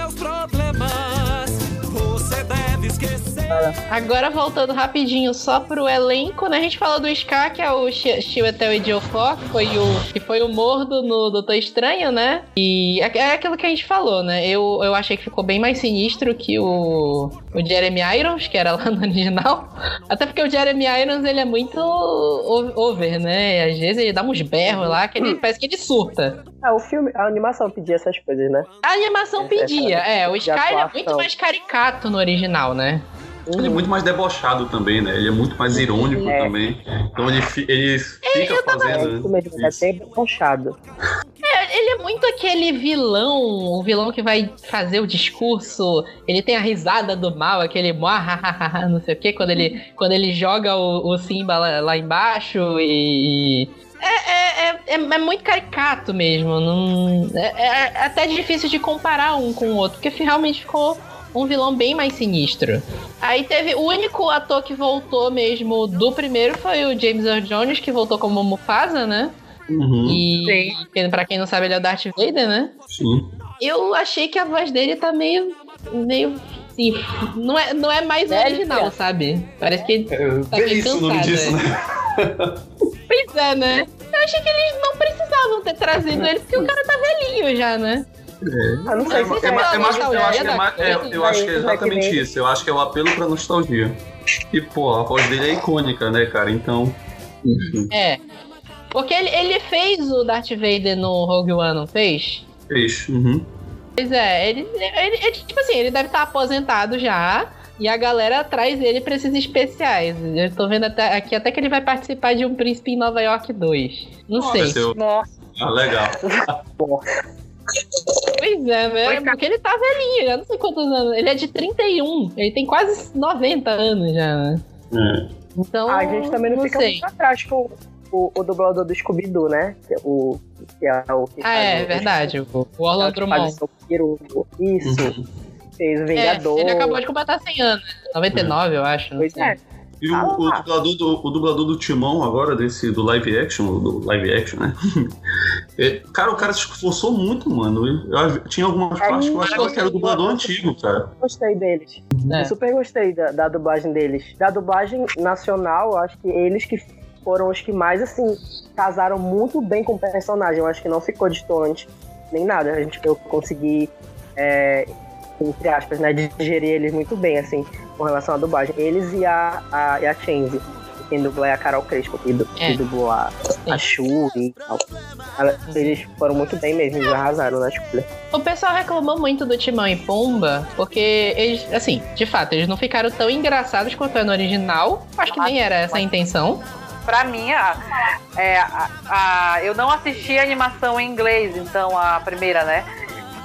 Agora voltando rapidinho só pro elenco, né? A gente falou do Scar, que é o Chi- Chiwetel Ejiofor, que foi o que foi o mordo no Doutor Estranho, né? E é é aquilo que a gente falou, né? Eu, eu achei que ficou bem mais sinistro que o, o Jeremy Irons, que era lá no original. Até porque o Jeremy Irons, ele é muito over, né? Às vezes ele dá uns berros lá, que ele parece que ele surta. Ah, o filme, a animação pedia essas coisas, né? A animação Essa- pedia, é. O ele é muito mais caricato no original, né? Ele é muito mais debochado também, né? Ele é muito mais irônico É. também. Então ele, fi- ele fica É fazendo. mesmo, é ponchado. Ele é muito aquele vilão, o vilão que vai fazer o discurso. Ele tem a risada do mal, aquele não sei o que, quando ele, quando ele joga o, o Simba lá, lá embaixo e. É, é, é, é- é muito caricato mesmo. Não, é, é até difícil de comparar um com o outro, porque realmente ficou um vilão bem mais sinistro. Aí teve o único ator que voltou mesmo do primeiro foi o James Earl Jones, que voltou como Mufasa, né? Uhum, E quem- pra quem não sabe, ele é o Darth Vader, né? sim. Eu achei que a voz dele tá meio. meio. Assim, não é, não é mais Velha. original, sabe? Parece que. É, Tá bem belíssimo o nome cansado, disso, é. né? Pois é, né? Eu achei que eles não precisavam ter trazido ele, porque o cara tá velhinho já, né? Ah, não É, sei se Você é, pela é mais, eu acho que é, mais- é, eu acho que é exatamente isso. Eu acho que é o apelo pra nostalgia. E, pô, a voz dele é icônica, né, cara? Então. Enfim, É. Porque ele, ele fez o Darth Vader no Rogue One, não fez? fez. Uhum. Pois é, ele, ele, ele- tipo assim, ele deve estar aposentado já. E a galera traz ele pra esses especiais. Eu tô vendo até, aqui até que ele vai participar de um Príncipe em Nova York 2. Não sei. Aconteceu. Nossa, Ah, legal. (laughs) Pois é, né? Foi. Porque ele tá velhinho, já não sei quantos anos. Ele é de 31. Ele tem quase 90 anos já, né? É. Então. a gente também não, fica sei. muito atrás com o, o dublador do Scooby-Doo, né? Que é o, que é o que Ah, é o- verdade. O o Orlando Drummond. Isso. Fez o É, Vingador. ele acabou de completar 100 anos. 99, eu acho. não Pois sei. é. E o, o dublador do, o dublador do Timão agora, desse, do live action, do live action, né? (laughs) É, cara, o cara se esforçou muito, mano. Eu, tinha algumas É, partes que eu eu achava que era o dublador gostei. antigo, cara. Gostei deles. É. Eu super gostei da, da dublagem deles. Da dublagem nacional, eu acho que eles que foram os que mais, assim, casaram muito bem com o personagem. Eu acho que não ficou distante nem nada. A gente, eu consegui, é, entre aspas, né, digerir eles muito bem, assim, com relação à dublagem. Eles e a, a, e a Change. Quem dublou é a Carol Crespo, que, du- É. que dublou a, a Shuri e tal. Ela- Eles foram muito bem mesmo, eles arrasaram na escolha. O pessoal reclamou muito do Timão e Pumba, porque eles, assim, de fato, eles não ficaram tão engraçados quanto é no original. Acho que nem era essa a intenção. pra mim, a, é, a, a- eu não assisti a animação em inglês, então a primeira, né?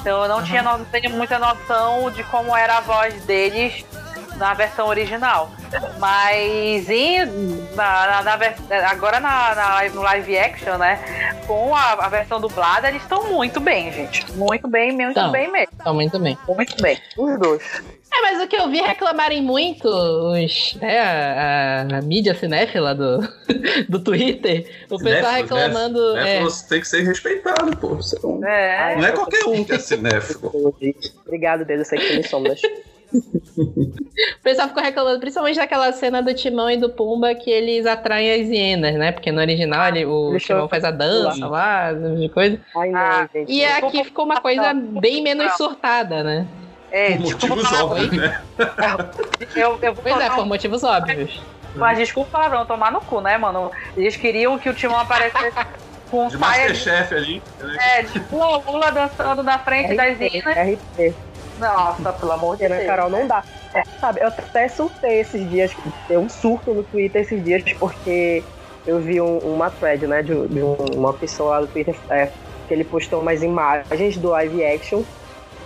Então eu não tinha no- tenho muita noção de como era a voz deles na versão original. Mas em, na, na- na agora na, na- no live action, né? Com a, a versão dublada, eles estão muito bem, gente. Muito bem, muito Tão. bem mesmo. Tá muito bem. Muito bem. Os dois. É, mas o que eu vi reclamarem muito os, né, a, a mídia cinéfila do, (laughs) do Twitter, o pessoal Cinéfilo, reclamando. né? é, Cinéfilo tem que ser respeitado, pô. Você não, É. não é qualquer um que é cinéfilo. (laughs) Obrigado, Deus, eu sei que tem sombras. O pessoal ficou reclamando principalmente daquela cena do Timão e do Pumba que eles atraem as hienas, né? Porque no original ele, o Deixa Timão eu- faz a dança lá, tipo de coisa. Ai, não, Ah, gente. E aqui ficou uma coisa bem menos surtada, né? É, Por desculpa motivos falar- óbvios, né? (laughs) Eu, eu vou Pois é, por motivos óbvios. Mas desculpa tomar no cu, né, mano? Eles queriam que o Timão aparecesse (laughs) com De saia de, Masterchef ali. né? é, de pula pula dançando na frente das hienas. RP. Nossa, pelo amor de Porque, né, Deus. Carol, não dá. É, sabe, eu até surtei esses dias, deu um surto no Twitter esses dias, porque eu vi um- uma thread, né, de, de um- uma pessoa lá do Twitter, é, que ele postou umas imagens do live action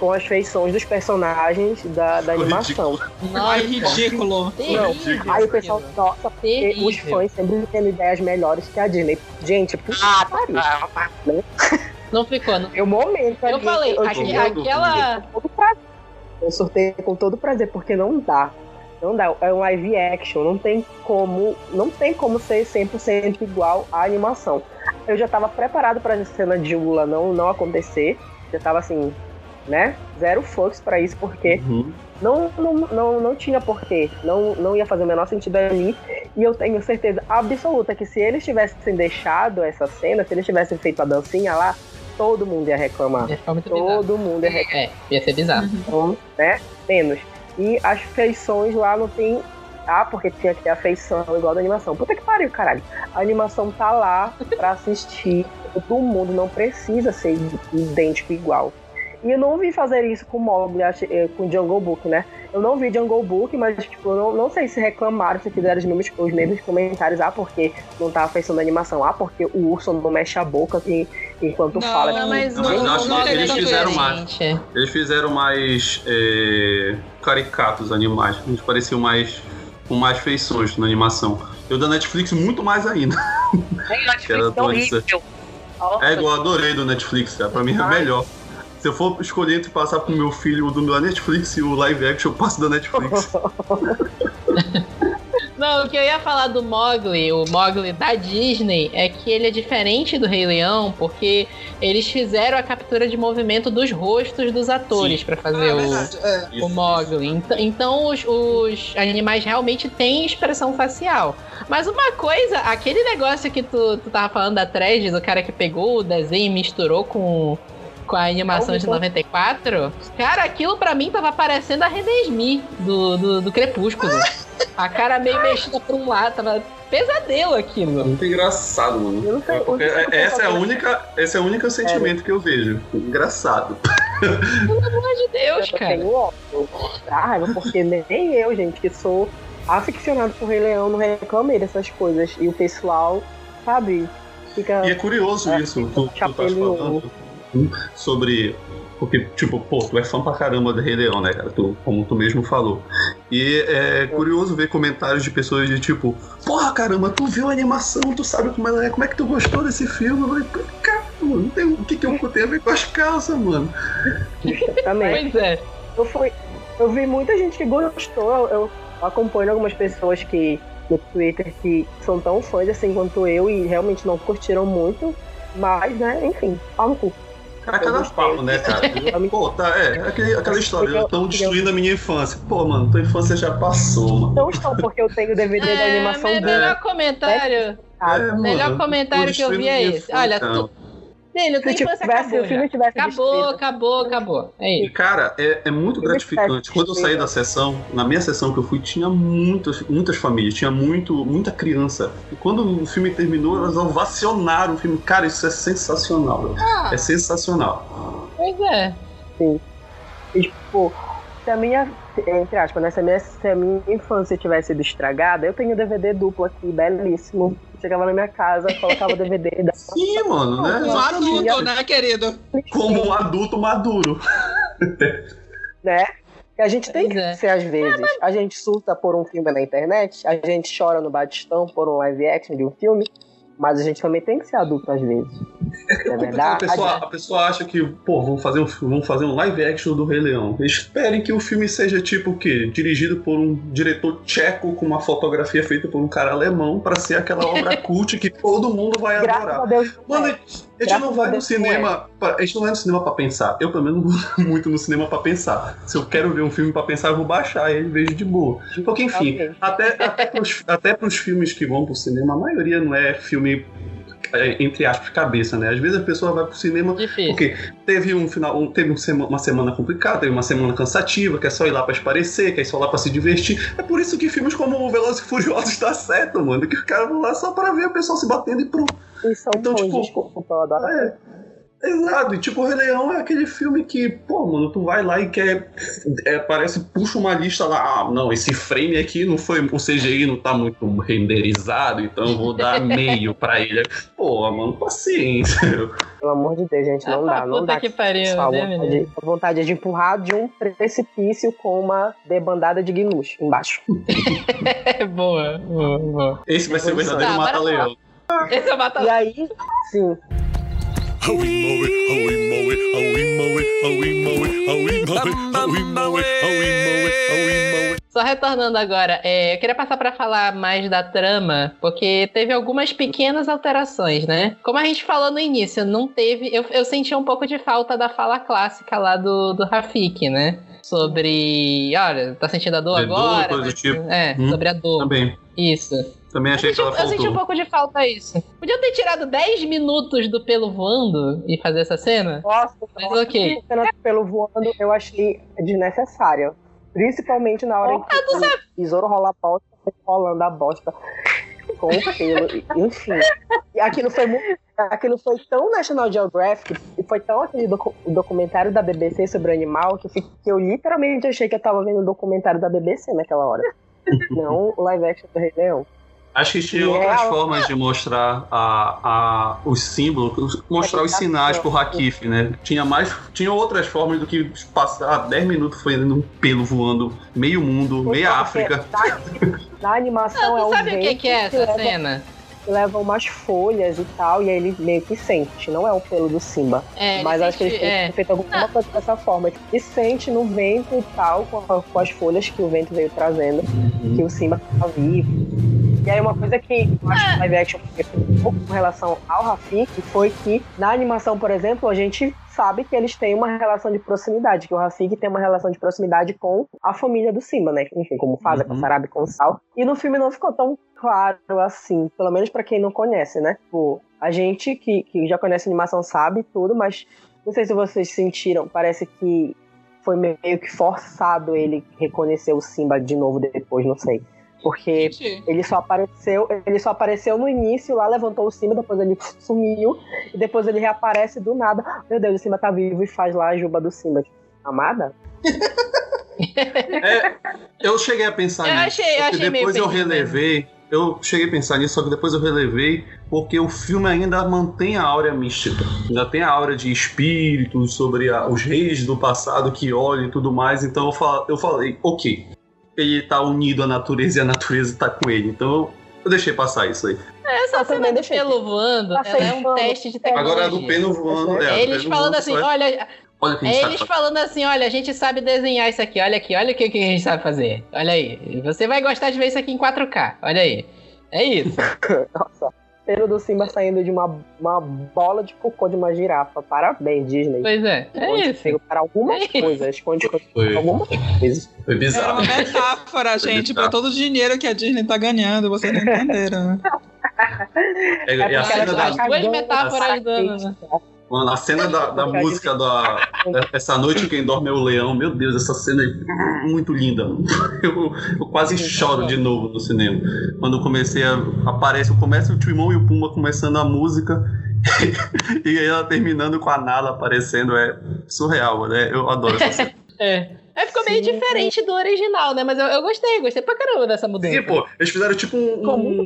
com as feições dos personagens da, da animação. Ai, ridículo. Terrível. Aí o pessoal, nossa, porque os fãs sempre tendo ideias melhores que a Disney. Gente, puta Ah, que pariu. tá. Não ficou. Não. Tem um momento Eu ali, falei, eu tive- aquela. com todo prazer. Eu sorteio com todo prazer, porque não dá. Não dá. É um live action, não tem como, não tem como ser 100% igual à animação. Eu já tava preparado para essa cena de Ula não não acontecer. Já tava assim, né? Zero fucks pra isso, porque Uhum. não, não, não, não tinha porquê. Não, não ia fazer o menor sentido ali. E eu tenho certeza absoluta que se eles tivessem deixado essa cena, se eles tivessem feito a dancinha lá, todo mundo ia reclamar. Ia ficar muito bizarro. Todo mundo ia reclamar. É, ia ser bizarro. Então, né? Menos. E as feições lá não tem. Ah, porque tinha que ter a feição igual da animação. Puta que pariu, caralho. A animação tá lá pra assistir. Todo mundo não precisa ser idêntico igual. E eu não vi fazer isso com Mowgli, achei- eh, com Jungle Book, né? Eu não vi Jungle Book, mas tipo, não, não sei se reclamaram, se fizeram os mesmos, os mesmos comentários. Ah, porque não tá a feição da animação. Ah, porque o urso não mexe a boca assim, enquanto Não, fala. Não, mas Não, o- mas eu acho o que Mogli eles é fizeram diferente. Eles fizeram mais é, caricatos os animais. Eles pareciam mais com mais feições na animação. Eu da Netflix muito mais ainda. Ai, (laughs) Netflix é horrível. Nossa, É igual, eu adorei do Netflix, cara. Pra mim é melhor. Se eu for escolher entre passar pro meu filho o do da Netflix e o live action, eu passo da Netflix. (laughs) Não, o que eu ia falar do Mogli, o Mogli da Disney, é que ele é diferente do Rei Leão, porque eles fizeram a captura de movimento dos rostos dos atores Ah, fazer é o. É. o Mogli. Então, então os, os animais realmente têm expressão facial. Mas uma coisa, aquele negócio que tu, tu tava falando da thread, do cara que pegou o desenho e misturou com, com a animação de 94, cara, aquilo pra mim tava parecendo a René Smith do, do, do Crepúsculo. A cara meio (laughs) mexida pra um lado, tava pesadelo aquilo. Muito engraçado, mano. Sei, não sei essa é a única, esse é o único sentimento que eu vejo. Engraçado. Pelo amor de Deus, eu cara. tenho raiva, porque nem eu, gente, que sou aficionado por Rei Leão, não reclamei dessas coisas. E o pessoal, sabe, fica. E é curioso É, isso, tu, tu tá falando sobre. Porque, tipo, pô, tu é fã pra caramba do Rei Leão, né, cara? Tu, como tu mesmo falou. E é curioso ver comentários de pessoas de tipo, porra, caramba, tu viu a animação, tu sabe como ela é, como é que tu gostou desse filme? Eu falei, cara, mano, não tem, o que que eu tenho a ver com as calças, mano? Justamente. Pois é. Eu, fui, eu vi muita gente que gostou. Eu acompanho algumas pessoas que no Twitter que são tão fãs assim quanto eu e realmente não curtiram muito. Mas, né, enfim, pau no cu. Cara, cada papo, né, cara? (laughs) Pô, tá, é, aquele- aquela história, estão destruindo a minha infância. Pô, mano, tua infância já passou, mano. Não estão, porque eu tenho o DVD da É, animação me- do. melhor comentário. É, mano, melhor comentário que eu vi é esse. Olha, tu, Filho, tua Se infância tivesse, acabou o filme já. tivesse Acabou, destruído. acabou, acabou. É E, isso. cara, é, é muito gratificante. Quando eu saí da sessão, na minha sessão que eu fui, tinha muitas, muitas famílias, tinha muito, muita criança. E quando o filme terminou, elas ovacionaram o filme. Cara, isso é sensacional. Ah, É sensacional. pois é. E, tipo, se a minha, entre aspas, né, se a minha, se a minha infância tivesse sido estragada, eu tenho DVD duplo aqui, belíssimo. Chegava na minha casa, colocava o DVD da Sim, mano, né? Um adulto, né, querido? Como um adulto maduro. (laughs) né? E a gente tem Pois que é. ser às vezes. A gente surta por um filme na internet, a gente chora no Batistão por um live action de um filme, mas a gente também tem que ser adulto às vezes. É A verdade? pessoa, a pessoa acha que, pô, vamos fazer, um, vamos fazer um live action do Rei Leão. Esperem que o filme seja tipo o quê? Dirigido por um diretor tcheco com uma fotografia feita por um cara alemão pra ser aquela obra (laughs) cult que todo mundo vai Graças a adorar. Deus. Mano, é. A gente não vai no cinema. pra- a gente não vai no cinema pra pensar. Eu, pelo menos, (laughs) não vou muito no cinema pra pensar. Se eu quero ver um filme pra pensar, eu vou baixar ele e vejo de boa. Porque, enfim, Ok. até, até, pros, até pros filmes que vão pro cinema, a maioria não é filme, entre aspas, cabeça, né? Às vezes a pessoa vai pro cinema Difícil. porque teve um final, um- teve um sema- uma semana complicada, teve uma semana cansativa, quer só ir lá pra esparecer, quer ir só lá pra se divertir. É por isso que filmes como o Velozes e Furiosos dá certo, mano. Que os caras vão lá só pra ver o pessoal se batendo e pronto. E são Então, bons, tipo, desculpa, eu adoro. É. Exato, e tipo, o Rei Leão é aquele filme que, pô, mano, tu vai lá e quer. é, parece, puxa uma lista lá, ah, não, esse frame aqui não foi. O CGI não tá muito renderizado, então eu vou dar (laughs) meio pra ele. Pô, mano, paciência. Pelo amor de Deus, gente, não Ah, dá, não puta dá. que pariu, Pessoal, né, vontade, a vontade é de empurrar de um precipício com uma debandada de gnus embaixo. É (laughs) boa, boa, boa. Esse vai ser o verdadeiro Tá, Mata-Leão. Esse é o Mata E aí, sim, Só retornando agora, é, eu queria passar pra falar mais da trama, porque teve algumas pequenas alterações, né? Como a gente falou no início, não teve. Eu, eu senti um pouco de falta da fala clássica lá do, do Rafik, né? Sobre. Olha, tá sentindo a dor dor, agora? coisa do Mas- tipo. É, Hum. sobre a dor. Também. Isso. Também Eu achei senti, que ela eu senti um faltou. pouco de falta isso. Podia ter tirado 10 minutos do pelo voando e fazer essa cena? Nossa, Mas nossa, ok. a cena do pelo voando eu achei desnecessária. Principalmente na hora em que o besouro rola a bosta, rolando a bosta com o pelo. Enfim. E aquilo foi muito. Aquilo foi tão National Geographic e foi tão aquele docu- documentário da BBC sobre o animal que eu, eu literalmente achei que eu tava vendo um documentário da BBC naquela hora. (laughs) Não o live action do Rei Leão. Acho que tinha E outras é formas de mostrar a, a, os símbolos, mostrar os sinais pro Rakif, né? Tinha mais. Tinha outras formas do que passar 10 minutos fazendo um pelo voando meio mundo, meia África. Na, (laughs) na animação é Não, o tu sabe o que, que é essa leva- cena? que leva umas folhas e tal, e aí ele meio que sente, não é o pelo do Simba. É, mas acho que ele tem é. que feito alguma coisa dessa forma. E sente no vento e tal, com, a- com as folhas que o vento veio trazendo, que o Simba tá vivo. E aí uma coisa que eu acho que o live action um pouco com relação ao Rafik foi que na animação, por exemplo, a gente sabe que eles têm uma relação de proximidade, que o Rafik tem uma relação de proximidade com a família do Simba, né? Enfim, como Faza, com Uhum. Sarabi, com Sal. E no filme não ficou tão claro assim, pelo menos pra quem não conhece, né? Tipo, a gente que, que já conhece animação sabe tudo, mas não sei se vocês sentiram, parece que foi meio que forçado ele reconhecer o Simba de novo depois, não sei. Porque ele só apareceu, ele só apareceu no início, lá levantou o Simba, depois ele (laughs) sumiu, e depois ele reaparece do nada. Meu Deus, o Simba tá vivo e faz lá a juba do Simba. Tipo, amada? É, eu cheguei a pensar Eu nisso. achei- eu achei meio depois eu relevei. Eu cheguei a pensar nisso, só que depois eu relevei, porque o filme ainda mantém a áurea mística. Ainda tem a áurea de espíritos sobre a- os reis do passado que olham e tudo mais. Então eu, fa- eu falei, ok, ele tá unido à natureza e a natureza tá com ele. Então eu, deixei passar isso aí. Essa Eu cena também do pelo voando, ela é um teste de tecnologia. Agora a do peno voando. É, É eles falando voando, assim, olha, olha é gente eles falando assim, olha, a gente sabe desenhar isso aqui, olha aqui, olha o que, que a gente sabe fazer. Olha aí, você vai gostar de ver isso aqui em 4K, olha aí. É isso. (laughs) (laughs) Nossa. Pelo do Simba saindo de uma, uma bola de cocô de uma girafa. Parabéns, Disney. Pois é, é Esconde isso. para algumas É coisas. Esconde Foi. para algumas coisas. Foi bizarro. uma metáfora, gente, pra todo o dinheiro que a Disney tá ganhando, vocês não entenderam, né? É, é a cena ela da, As duas metáforas pra do- frente. Mano, a cena da, da música da Essa Noite Quem Dorme é o Leão, meu Deus, essa cena é muito linda. (laughs) Eu, eu quase choro de novo no cinema. Quando eu comecei a. Aparece, começa o Timão e o Pumba começando a música. (laughs) e aí ela terminando com a Nala aparecendo. É surreal, né? Eu adoro essa (laughs) cena. É. Aí ficou meio Sim. diferente do original, né? Mas eu, eu gostei, gostei pra caramba dessa mudança. Sim, pô, eles fizeram tipo um, Ficou um,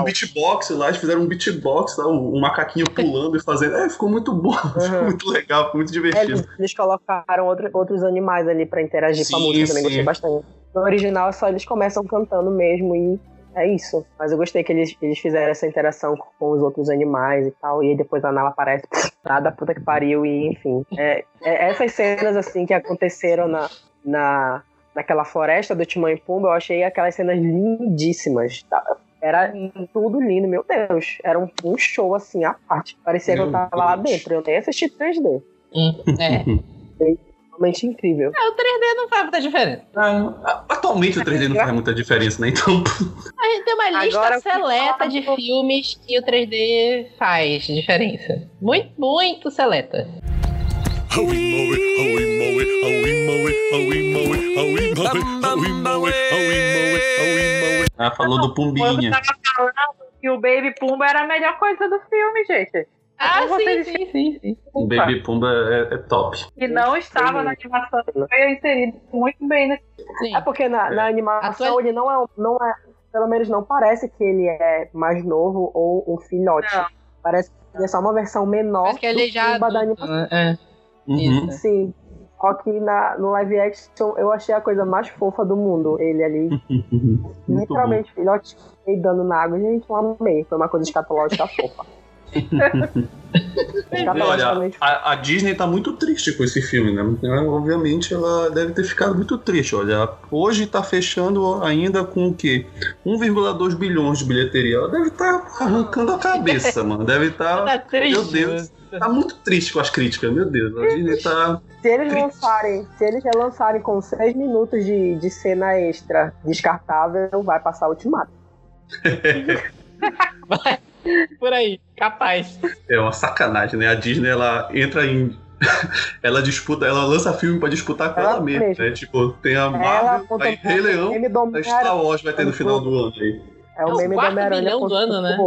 um beatbox lá, eles fizeram um beatbox lá, um, um macaquinho (laughs) pulando e fazendo. É, ficou muito bom, (laughs) ficou Uhum. muito legal, ficou muito É, divertido. Eles, eles colocaram outro- outros animais ali pra interagir com a Sim, música também, sim. gostei bastante. No original é só eles começam cantando mesmo e é isso. Mas eu gostei que eles, eles fizeram essa interação com os outros animais e tal. E aí depois a Nala aparece, nada puta que pariu, e enfim. É, é- essas cenas assim que aconteceram na, na, naquela floresta do Timão e Pumba, eu achei aquelas cenas lindíssimas. tá? Era tudo lindo, meu Deus. Era um, um show assim à parte. Parecia que eu Meu tava lá Deus. dentro. Eu nem assisti 3D. Hum, é. Realmente incrível. É, o 3D não faz muita diferença. Ah, atualmente o 3D não faz muita diferença, né? Então, A gente tem uma lista Agora, seleta de filmes que o 3D faz diferença. Muito, muito seleta. Ah, falou do Eu Pumbinha. tava falando que o Baby Pumba era a melhor coisa do filme, gente. Ah, Então sim, sim, sim, sim. O Baby Pumba é, é top. E não estava na animação, foi inserido muito bem nesse sim. É porque na, na animação Atual- ele não é, não é. Pelo menos não parece que ele é mais novo ou um filhote. Não. Parece que ele é só uma versão menor Acho que ele do já. Pumba da animação. né? É. Uhum. Isso. Sim. Só que na, no live action eu achei a coisa mais fofa do mundo. Ele ali, (laughs) literalmente, filhote dando na água. Gente, eu amei. Foi uma coisa escatológica (laughs) fofa. E olha, a, a Disney tá muito triste com esse filme, né? Então, Obviamente ela deve ter ficado muito triste. Olha, hoje tá fechando ainda com o quê? 1,2 bilhões de bilheteria. Ela deve estar arrancando a cabeça, (laughs) mano. Deve estar. Tá triste. Meu Deus. Tá muito triste com as críticas, meu Deus. A Disney tá. Se eles lançarem, se eles relançarem com 6 minutos de, de cena extra descartável, vai passar o ultimato. (laughs) Vai. Por aí, capaz. É uma sacanagem, né? A Disney ela entra em. (laughs) ela disputa, ela lança filme pra disputar com ela, Ela mesma, mesma. né? Tipo, tem a Ela Marvel, conta aí Rei Leão, a Star. Wars vai ter no final do ano aí. É o É o meme do Homem-Aranha. milhão do ano, né?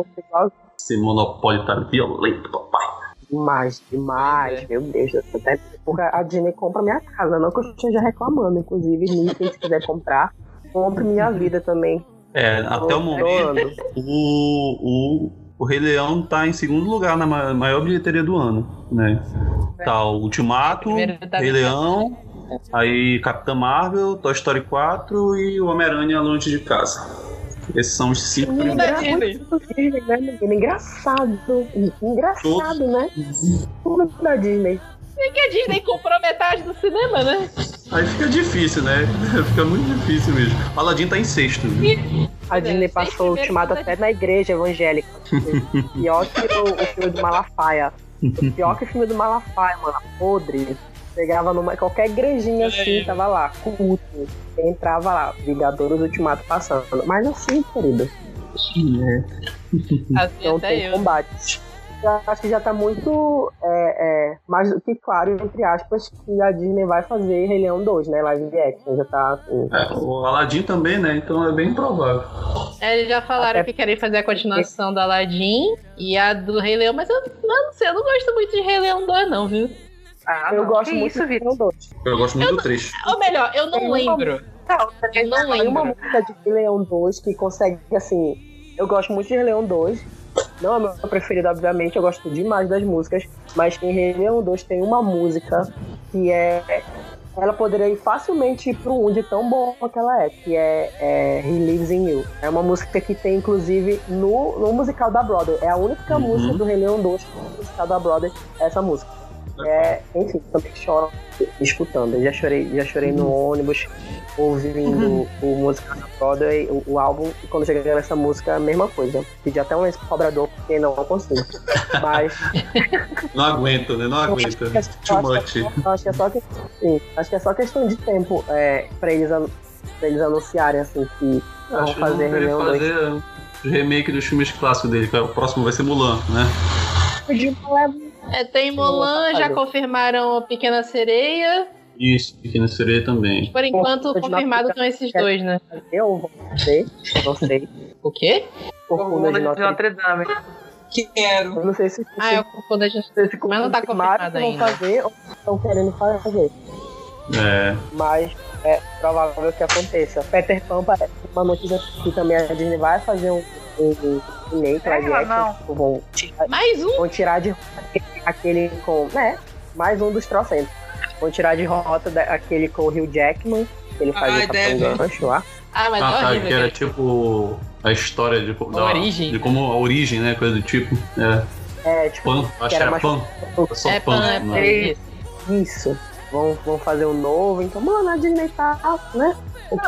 Esse monopólio tá violento, papai. Demais, demais, É. meu Deus. Até porque a Disney compra minha casa, não que eu esteja reclamando. Inclusive, Nick, se quiser comprar, compre minha vida também. É, até o momento, o, o, o Rei Leão tá em segundo lugar na ma- maior bilheteria do ano, né? Tá o Ultimato, tá Rei Leão, aí Capitã Marvel, Toy Story 4 e o Homem-Aranha Longe de Casa. Esses são os cinco primeiros. é Disney. muito Disney, né, menino? Engraçado. Engraçado, né? Tudo da Disney. E que a Disney comprou metade do cinema, né? Aí fica difícil, né? (laughs) Fica muito difícil mesmo. O Aladdin tá em sexto. viu? A Disney passou o ultimato até na igreja evangélica. (laughs) Pior que o, o filme do Malafaia. Pior que o filme do Malafaia, mano. Podre. Pegava numa qualquer igrejinha assim, tava lá, culto. Entrava lá, Vingadores Ultimato passando. Mas assim, querido, (laughs) Assim não até tem eu. combate. Eu acho que já tá muito é, é, mais do que claro, entre aspas, que a Disney vai fazer Rei Leão 2, né? Live action. Já tá assim. É, o Aladdin também, né? Então é bem provável. É, Eles já falaram Até- que querem fazer a continuação da Aladdin e a do Rei Leão, mas eu não sei, eu não gosto muito de Rei Leão 2, não, viu? Ah, eu não, gosto que muito isso, Vitor. Leão 2. Eu gosto muito do 3. Ou melhor, eu não Tem uma lembro. Não, Eu não Tem uma lembro. música de Rei Leão 2 que consegue, assim. Eu gosto muito de Rei Leão 2. Não é o meu preferido, obviamente, eu gosto demais das músicas. Mas em Rei Leão 2 tem uma música que é. Ela poderia ir facilmente pro 1 de tão boa que ela é, que é, é He Lives in You. É uma música que tem, inclusive, no, no musical da Broadway. É a única Uhum. música do Rei Leão 2 no musical da Broadway, essa música. É, enfim, também choro escutando. Eu já chorei, já chorei no ônibus, ouvindo o musical da Broadway, o, o álbum, e quando cheguei nessa música, a mesma coisa. Pedi até um cobrador, porque não consigo. Mas (laughs) Não aguento, né? Não aguento. acho que é Too só- much. acho que é só que, sim, acho que é só questão de tempo é, pra, eles, pra eles anunciarem assim que vão fazer 2. fazer o remake dos filmes clássicos dele, que é o próximo vai ser Mulan, né? Podia levar- É, tem Mulan, já confirmaram Pequena Sereia. Isso, Pequena Sereia também. Por enquanto, Pô, confirmado estão esses dois, né? Eu vou fazer, não sei. O quê? Corcunda de de Notre Notre Dame. Quero. Eu não sei se Ah, eu confundo a gente. se Mas não tá confirmado que vão ainda. fazer ou estão querendo fazer. É. mas é provável que aconteça. Peter Pan parece uma notícia que também a Disney vai fazer um, um, um remake live action, não. tipo, vão, tirar, Mais um? vão tirar de rota aquele com. né? Mais um dos trocentos. Vão tirar de rota da- aquele com o Hugh Jackman, que ele fazia o Capitão deve. Gancho lá. Ah, mas Ah, é tá, horrível. que era tipo a história de, da, origem. de como a origem, né? Coisa do tipo. É. É, tipo, Pan, acho que era era mais- Pan. (laughs) Só É Pan. pan, é né? pan. Isso. isso. Vão, vão fazer um novo, então, mano, a Disney tá, né?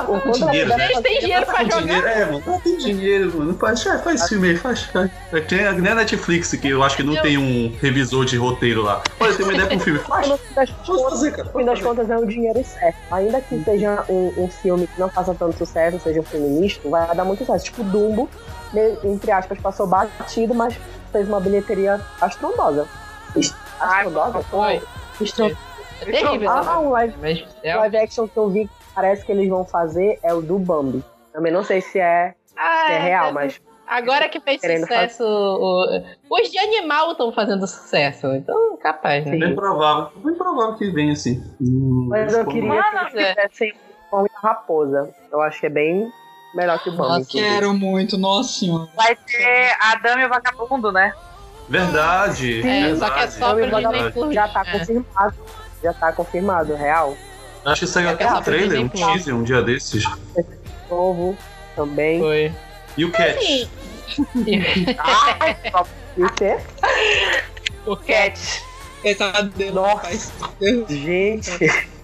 O, o, dinheiro, né? Eles têm dinheiro pra jogar. dinheiro, é, mano. Não tem dinheiro, mano. Faz, faz, faz filme aí, faz. faz. É que nem a- Netflix, que eu acho que não tem um revisor de roteiro lá. Olha, tem uma ideia pra um filme. Faz. No fim das contas, fazer, cara. no fim Pode das fazer. contas é o dinheiro certo. Ainda que seja um, um filme que não faça tanto sucesso, seja um filme misto, vai dar muito sucesso. Tipo Dumbo, entre aspas, passou batido, mas fez uma bilheteria astrondosa. Ai, Astrondosa? foi. Estron- É terrível. Ah, né? um live, Mas é live action que eu vi parece que eles vão fazer é o do Bambi. Também não sei se é, Ah, se é real, é- mas Agora que fez sucesso. o- Os de animal estão fazendo sucesso. Então, capaz, né? Sim. Bem provável. Bem provável que venha assim. Hum, Mas eu queria Mano, que eles fizessem com a raposa. Eu acho que é bem melhor que o Bambi. Inclusive. Quero muito, nossa senhora. Vai ter a Dama e o Vagabundo, né? Verdade. É, só que é verdade, só pro Bambi Disney verdade. Plus. Já tá É. confirmado. Já tá confirmado, real. Acho que saiu É até um trailer, um teaser um dia desses. Novo também. Foi. E o Cat? Ai, (laughs) E o quê? O Cat. Pesadelo. Nossa. Gente,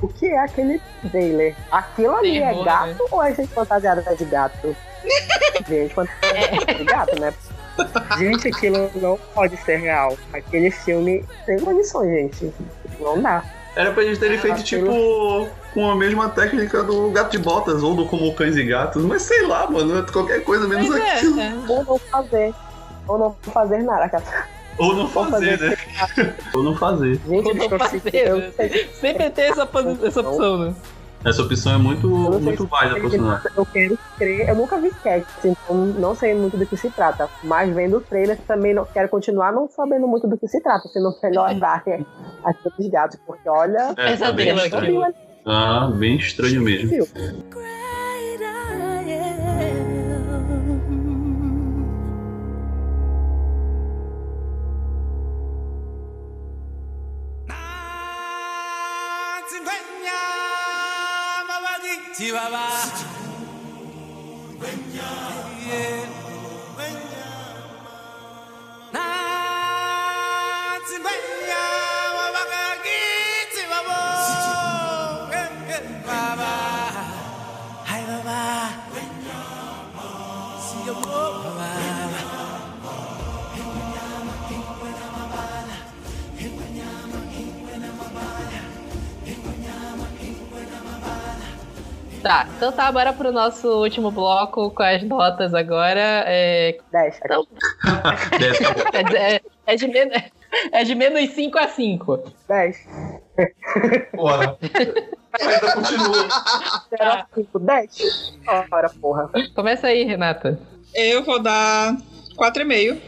o que é aquele trailer? Aquilo ali Terror, é gato ou é gente fantasiada de gato? (laughs) gente fantasiada de gato, né? Gente, aquilo não pode ser real. Aquele filme tem condições, gente. Não dá. Era pra eles terem feito, aquilo- tipo, com a mesma técnica do Gato de Botas, ou do Como Cães e Gatos, mas sei lá, mano, qualquer coisa menos Pois é, aquilo. é. Ou não fazer. Ou não fazer nada. cara. Ou não Ou fazer, né? Ou não fazer. Gente, Ou não eu, fazer, eu, né? sei- Sempre tem essa, posi- essa opção, né? Essa opção é muito, muito válida, por sinal. Eu quero crer, eu nunca vi Cat, então não sei muito do que se trata. Mas vendo o trailer também não quero continuar não sabendo muito do que se trata, sendo melhor (laughs) dar aqueles gatos, porque olha, É, tá bem Pesadelo eu estranho. Ah, bem estranho mesmo. sibaba nansi ngwenyama baba. Baba. Tá, então tá, bora pro nosso último bloco com as notas agora. É, 10. Então- Deve tá bom. (laughs) quer dizer, é, é de menos, é de menos 5 a 5. 10. Porra. (laughs) Ainda continua. 0 5, 10. Ora, porra. Começa aí, Renata. Eu vou dar 4,5.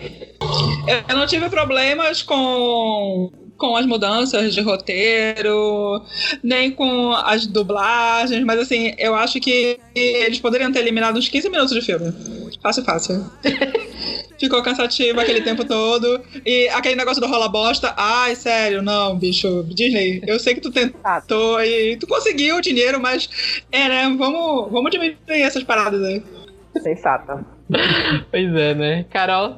Eu- Eu não tive problemas com, com as mudanças de roteiro, nem com as dublagens, mas assim, eu acho que eles poderiam ter eliminado uns 15 minutos de filme. Fácil, fácil. (laughs) Ficou cansativo aquele tempo todo. E aquele negócio do rola bosta. Ai, sério, não, bicho. Disney, eu sei que tu tentou e tu conseguiu o dinheiro, mas. É, né? Vamos, vamos diminuir essas paradas aí. Sensata. Pois é, né? Carol?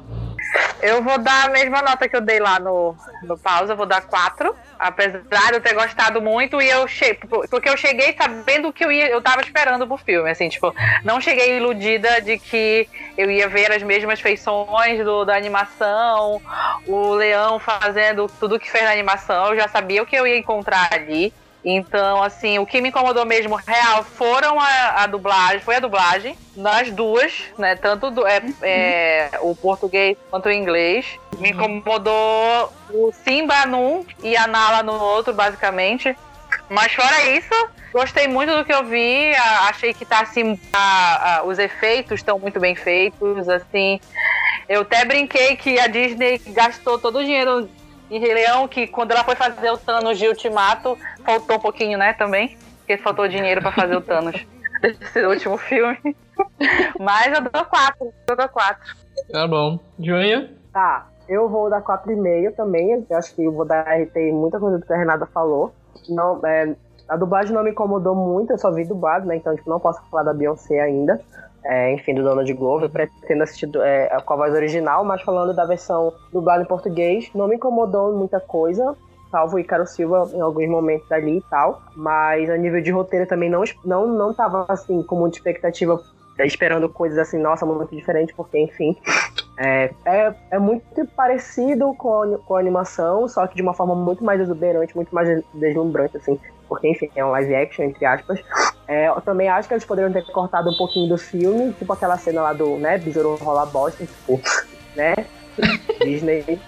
Eu vou dar a mesma nota que eu dei lá no, no pausa, vou dar 4. Apesar de eu ter gostado muito, e eu cheguei. Porque eu cheguei sabendo o que eu ia. Eu tava esperando pro filme, assim, tipo, não cheguei iludida de que eu ia ver as mesmas feições do, da animação, o leão fazendo tudo que fez na animação, eu já sabia o que eu ia encontrar ali. Então, assim, o que me incomodou mesmo real foram a, a dublagem, foi a dublagem, nas duas, né? Tanto do, é, é, o português quanto o inglês. Me incomodou o Simba num e a Nala no outro, basicamente. Mas fora isso, gostei muito do que eu vi. achei que tá assim. a- a- os efeitos estão muito bem feitos, assim. Eu até brinquei que a Disney gastou todo o dinheiro em Rei Leão, que quando ela foi fazer o Thanos de Ultimato, faltou um pouquinho, né, também. Porque faltou dinheiro pra fazer o Thanos (laughs) desse último filme. (laughs) Mas eu dou quatro, eu dou quatro. Tá bom. Júnior? Tá, eu vou dar 4,5 também. Eu acho que eu vou dar RT em muita coisa do que a Renata falou. Não, é, a dublagem não me incomodou muito, eu só vi dublado, né? Então, tipo, não posso falar da Beyoncé ainda. É, enfim, do Donald Glover. Pretendo assistir é, com a voz original, mas falando da versão dublada em português, não me incomodou muita coisa. Salvo Icaro Silva em alguns momentos ali e tal. Mas a nível de roteiro também não, não, não tava assim com muita expectativa esperando coisas assim, nossa, muito diferente, porque, enfim, é, é, é muito parecido com a, com a animação, só que de uma forma muito mais exuberante, muito mais deslumbrante, assim, porque, enfim, é um live action, entre aspas. É, eu também acho que eles poderiam ter cortado um pouquinho do filme, tipo aquela cena lá do, né, Besouro rola bosta, tipo, né, (laughs) Disney,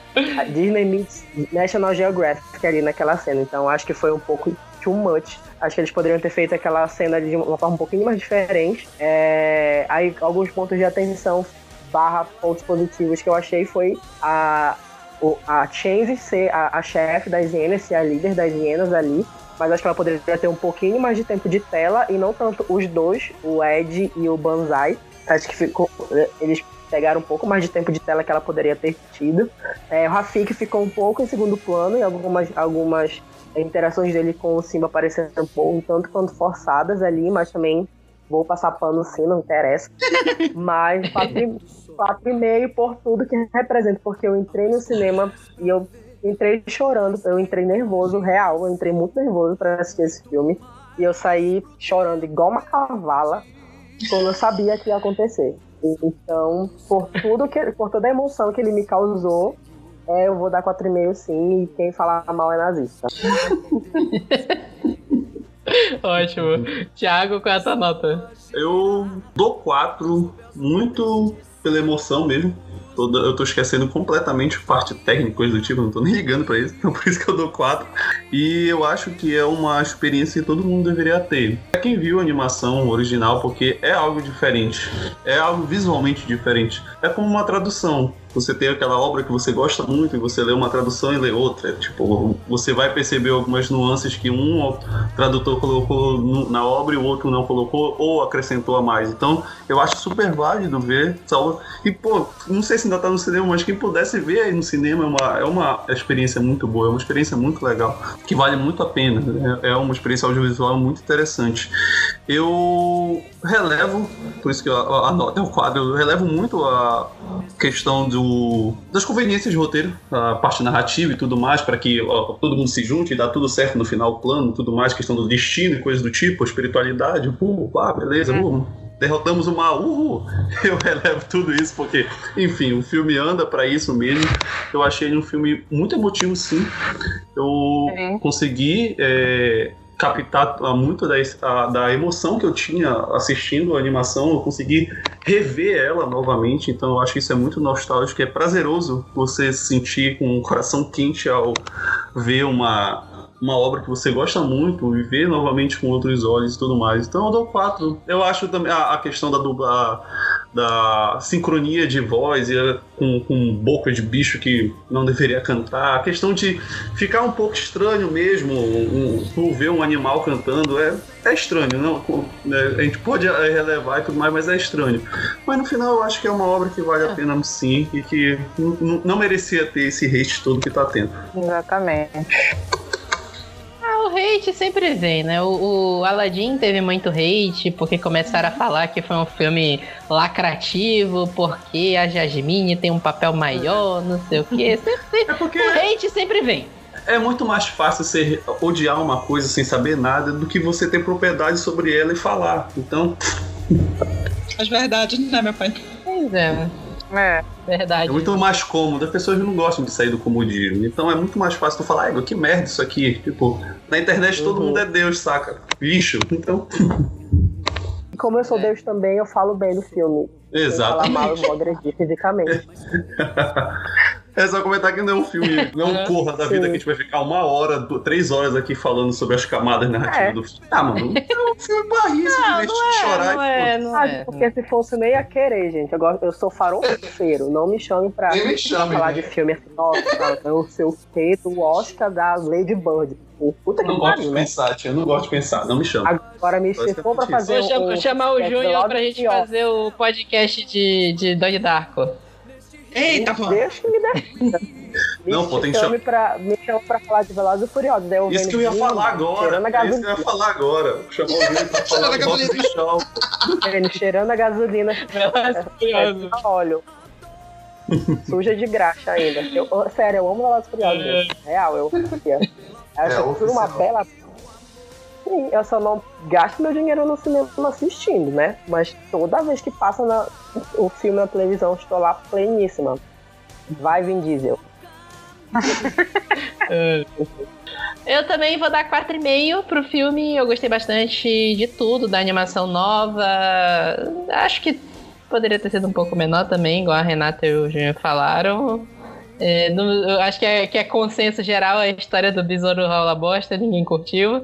Disney meets National Geographic ali naquela cena, então acho que foi um pouco too much. Acho que eles poderiam ter feito aquela cena de uma forma um pouquinho mais diferente. É, aí, alguns pontos de atenção barra pontos positivos que eu achei foi a, a Change ser a, a chefe das hienas, ser a líder das hienas ali. Mas acho que ela poderia ter um pouquinho mais de tempo de tela e não tanto os dois, o Ed e o Banzai. Acho que ficou, eles pegaram um pouco mais de tempo de tela que ela poderia ter tido. É, o Rafik ficou um pouco em segundo plano em algumas, algumas interações dele com o Simba parecendo um pouco, tanto quanto forçadas ali, mas também vou passar pano sim, não interessa. (laughs) mas quatro e meio por tudo que representa, porque eu entrei no cinema e eu entrei chorando, eu entrei nervoso, real, eu entrei muito nervoso para assistir esse filme. E eu saí chorando igual uma cavala, quando eu sabia que ia acontecer. Então, por tudo que, por toda a emoção que ele me causou, é, eu vou dar 4,5 sim, e quem falar mal é nazista. (laughs) Ótimo. Thiago, qual é a tua nota? Eu dou 4, muito pela emoção mesmo. Eu tô esquecendo completamente parte técnica, coisa do tipo, não tô nem ligando pra isso, (laughs) então por isso que eu dou 4. E eu acho que é uma experiência que todo mundo deveria ter. Quem viu a animação original, porque é algo diferente, é algo visualmente diferente. É como uma tradução você tem aquela obra que você gosta muito e você lê uma tradução e lê outra. Tipo, você vai perceber algumas nuances que um tradutor colocou na obra e o outro não colocou ou acrescentou a mais. Então, eu acho super válido ver essa obra. E, pô, não sei se ainda tá no cinema, mas quem pudesse ver aí no cinema é uma, é uma experiência muito boa, é uma experiência muito legal, que vale muito a pena. É, é uma experiência audiovisual muito interessante. Eu relevo, por isso que a nota é o quadro, eu relevo muito a questão do, das conveniências de roteiro, a parte narrativa e tudo mais, para que ó, todo mundo se junte e dá tudo certo no final do plano, tudo mais, questão do destino e coisas do tipo, espiritualidade, pô, pá, beleza, uhum. derrotamos o mal, uhul. (laughs) Eu relevo tudo isso porque, enfim, o filme anda para isso mesmo. Eu achei ele um filme muito emotivo, sim. Eu consegui. É, captar muito da, a, da emoção que eu tinha assistindo a animação, eu consegui rever ela novamente, então eu acho que isso é muito nostálgico, é prazeroso você se sentir com o coração quente ao ver uma, uma obra que você gosta muito e ver novamente com outros olhos e tudo mais. Então eu dou quatro. Eu acho também a, a questão da da sincronia de voz e com, com boca de bicho que não deveria cantar. A questão de ficar um pouco estranho mesmo, um, um, ver um animal cantando é, é estranho, não? Né? A gente pode relevar e tudo mais, mas é estranho. Mas no final eu acho que é uma obra que vale a pena sim e que não merecia ter esse hate todo que tá tendo. Exatamente o hate sempre vem, né? O, o Aladdin teve muito hate porque começaram a falar que foi um filme lacrativo, porque a Jasmine tem um papel maior, não sei o quê. (laughs) Sempre, é porque... O hate sempre vem. É muito mais fácil você odiar uma coisa sem saber nada do que você ter propriedade sobre ela e falar. Então. (laughs) As verdades, né, meu pai? Pois é. É, verdade. É muito mais cômodo. As pessoas não gostam de sair do comodismo. Então é muito mais fácil tu falar, que merda isso aqui. Tipo, na internet todo uhum. mundo é Deus, saca? Lixo. Então. Como eu sou Deus também, eu falo bem do filme. Exato. Falar mal, eu vou agredir fisicamente. (laughs) É só comentar que não é um filme, não é um É. porra da vida Sim. que a gente vai ficar uma hora, três horas aqui falando sobre as camadas narrativas É. do filme. Ah, mano, é um filme barrice, Não, de não é, chorar não e é, não é. porque se fosse nem ia querer, gente. Eu, gosto, eu sou farofeiro. Não me chame pra, me pra chame, falar né? de filme assim. Nossa, eu sei o quê do Oscar da Lady Bird. Puta Eu que não gosto de né? pensar, tia, eu não gosto de pensar, não me chama. Agora, me se for pra fazer Vou um, chamar o é, Júnior pra gente fazer o podcast de, de Donnie Darko. Eita, pô. Deus que me. (laughs) Me Não, pô, tem que pra, me chama pra falar de Velozes e Furiosos. Daí eu Isso que eu ia falar agora. Cheirando a É isso que eu ia gasolina. falar agora. O Júnior pra (laughs) falar Cheirando a do Hobbs gasolina. e. Ele cheirando a gasolina. (laughs) É, só óleo. Suja de graxa ainda. Eu, sério, eu amo Velozes e Furiosos. gente. Real, eu eu É, acho que uma bela. Sim, eu só não gasto meu dinheiro no cinema assistindo, né? Mas toda vez que passa na- o filme na televisão, estou lá pleníssima. Vai, Vin Diesel. (laughs) Eu também vou dar 4,5 pro filme. Eu gostei bastante de tudo, da animação nova. Acho que poderia ter sido um pouco menor também, igual a Renata e o Júnior falaram. É, eu acho que é, que é consenso geral a história do Besouro Rola Bosta, ninguém curtiu.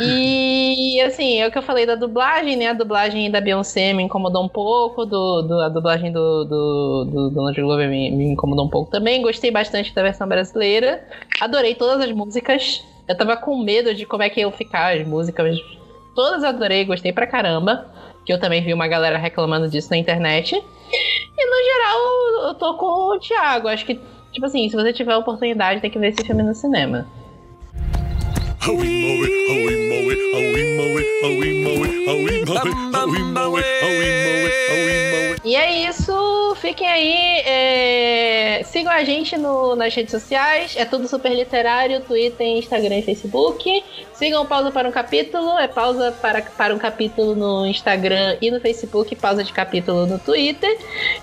E assim, é o que eu falei da dublagem, né? A dublagem da Beyoncé me incomodou um pouco, do, do- a dublagem do, do, do Donald Glover me, me incomodou um pouco também. Gostei bastante da versão brasileira. Adorei todas as músicas. Eu tava com medo de como é que iam ficar as músicas. Todas adorei, gostei pra caramba. Que eu também vi uma galera reclamando disso na internet. E no geral, eu tô com o Thiago. Acho que, tipo assim, se você tiver a oportunidade, tem que ver esse filme no cinema. E é isso, fiquem aí. é, Sigam a gente no- nas redes sociais, é tudo super literário, Twitter, Instagram e Facebook. Sigam Pausa para um Capítulo, é pausa para, para um capítulo no Instagram e no Facebook, pausa de capítulo no Twitter.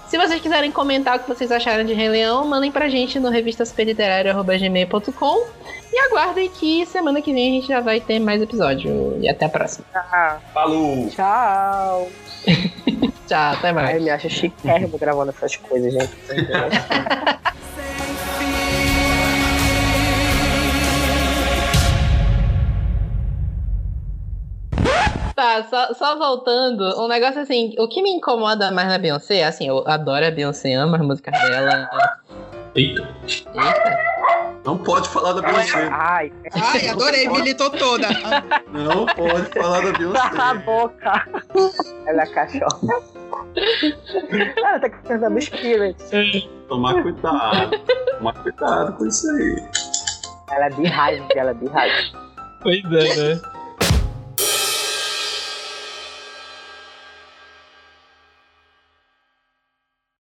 Se vocês quiserem comentar o que vocês acharam de Rei Leão, mandem pra gente no revistaspeliterário.gmail.com e aguardem que semana que vem a gente já vai ter mais episódio. E até a próxima. Falou! Tchau. (laughs) Tchau, até mais. Ai, me acho chiquérrimo gravando essas coisas, gente. (laughs) Tá, só, só voltando, um negócio assim, o que me incomoda mais na Beyoncé, assim, eu adoro a Beyoncé, amo as músicas dela. Eita. Eita. Não pode falar da Beyoncé. Ai, Ai, adorei, militou toda. Não pode falar da cala a Beyoncé. boca. Ela é cachorra. Ela tá cantando Spirit. Tomar cuidado. Tomar cuidado com isso aí. Ela é beehive, ela é beehive. Pois é, né?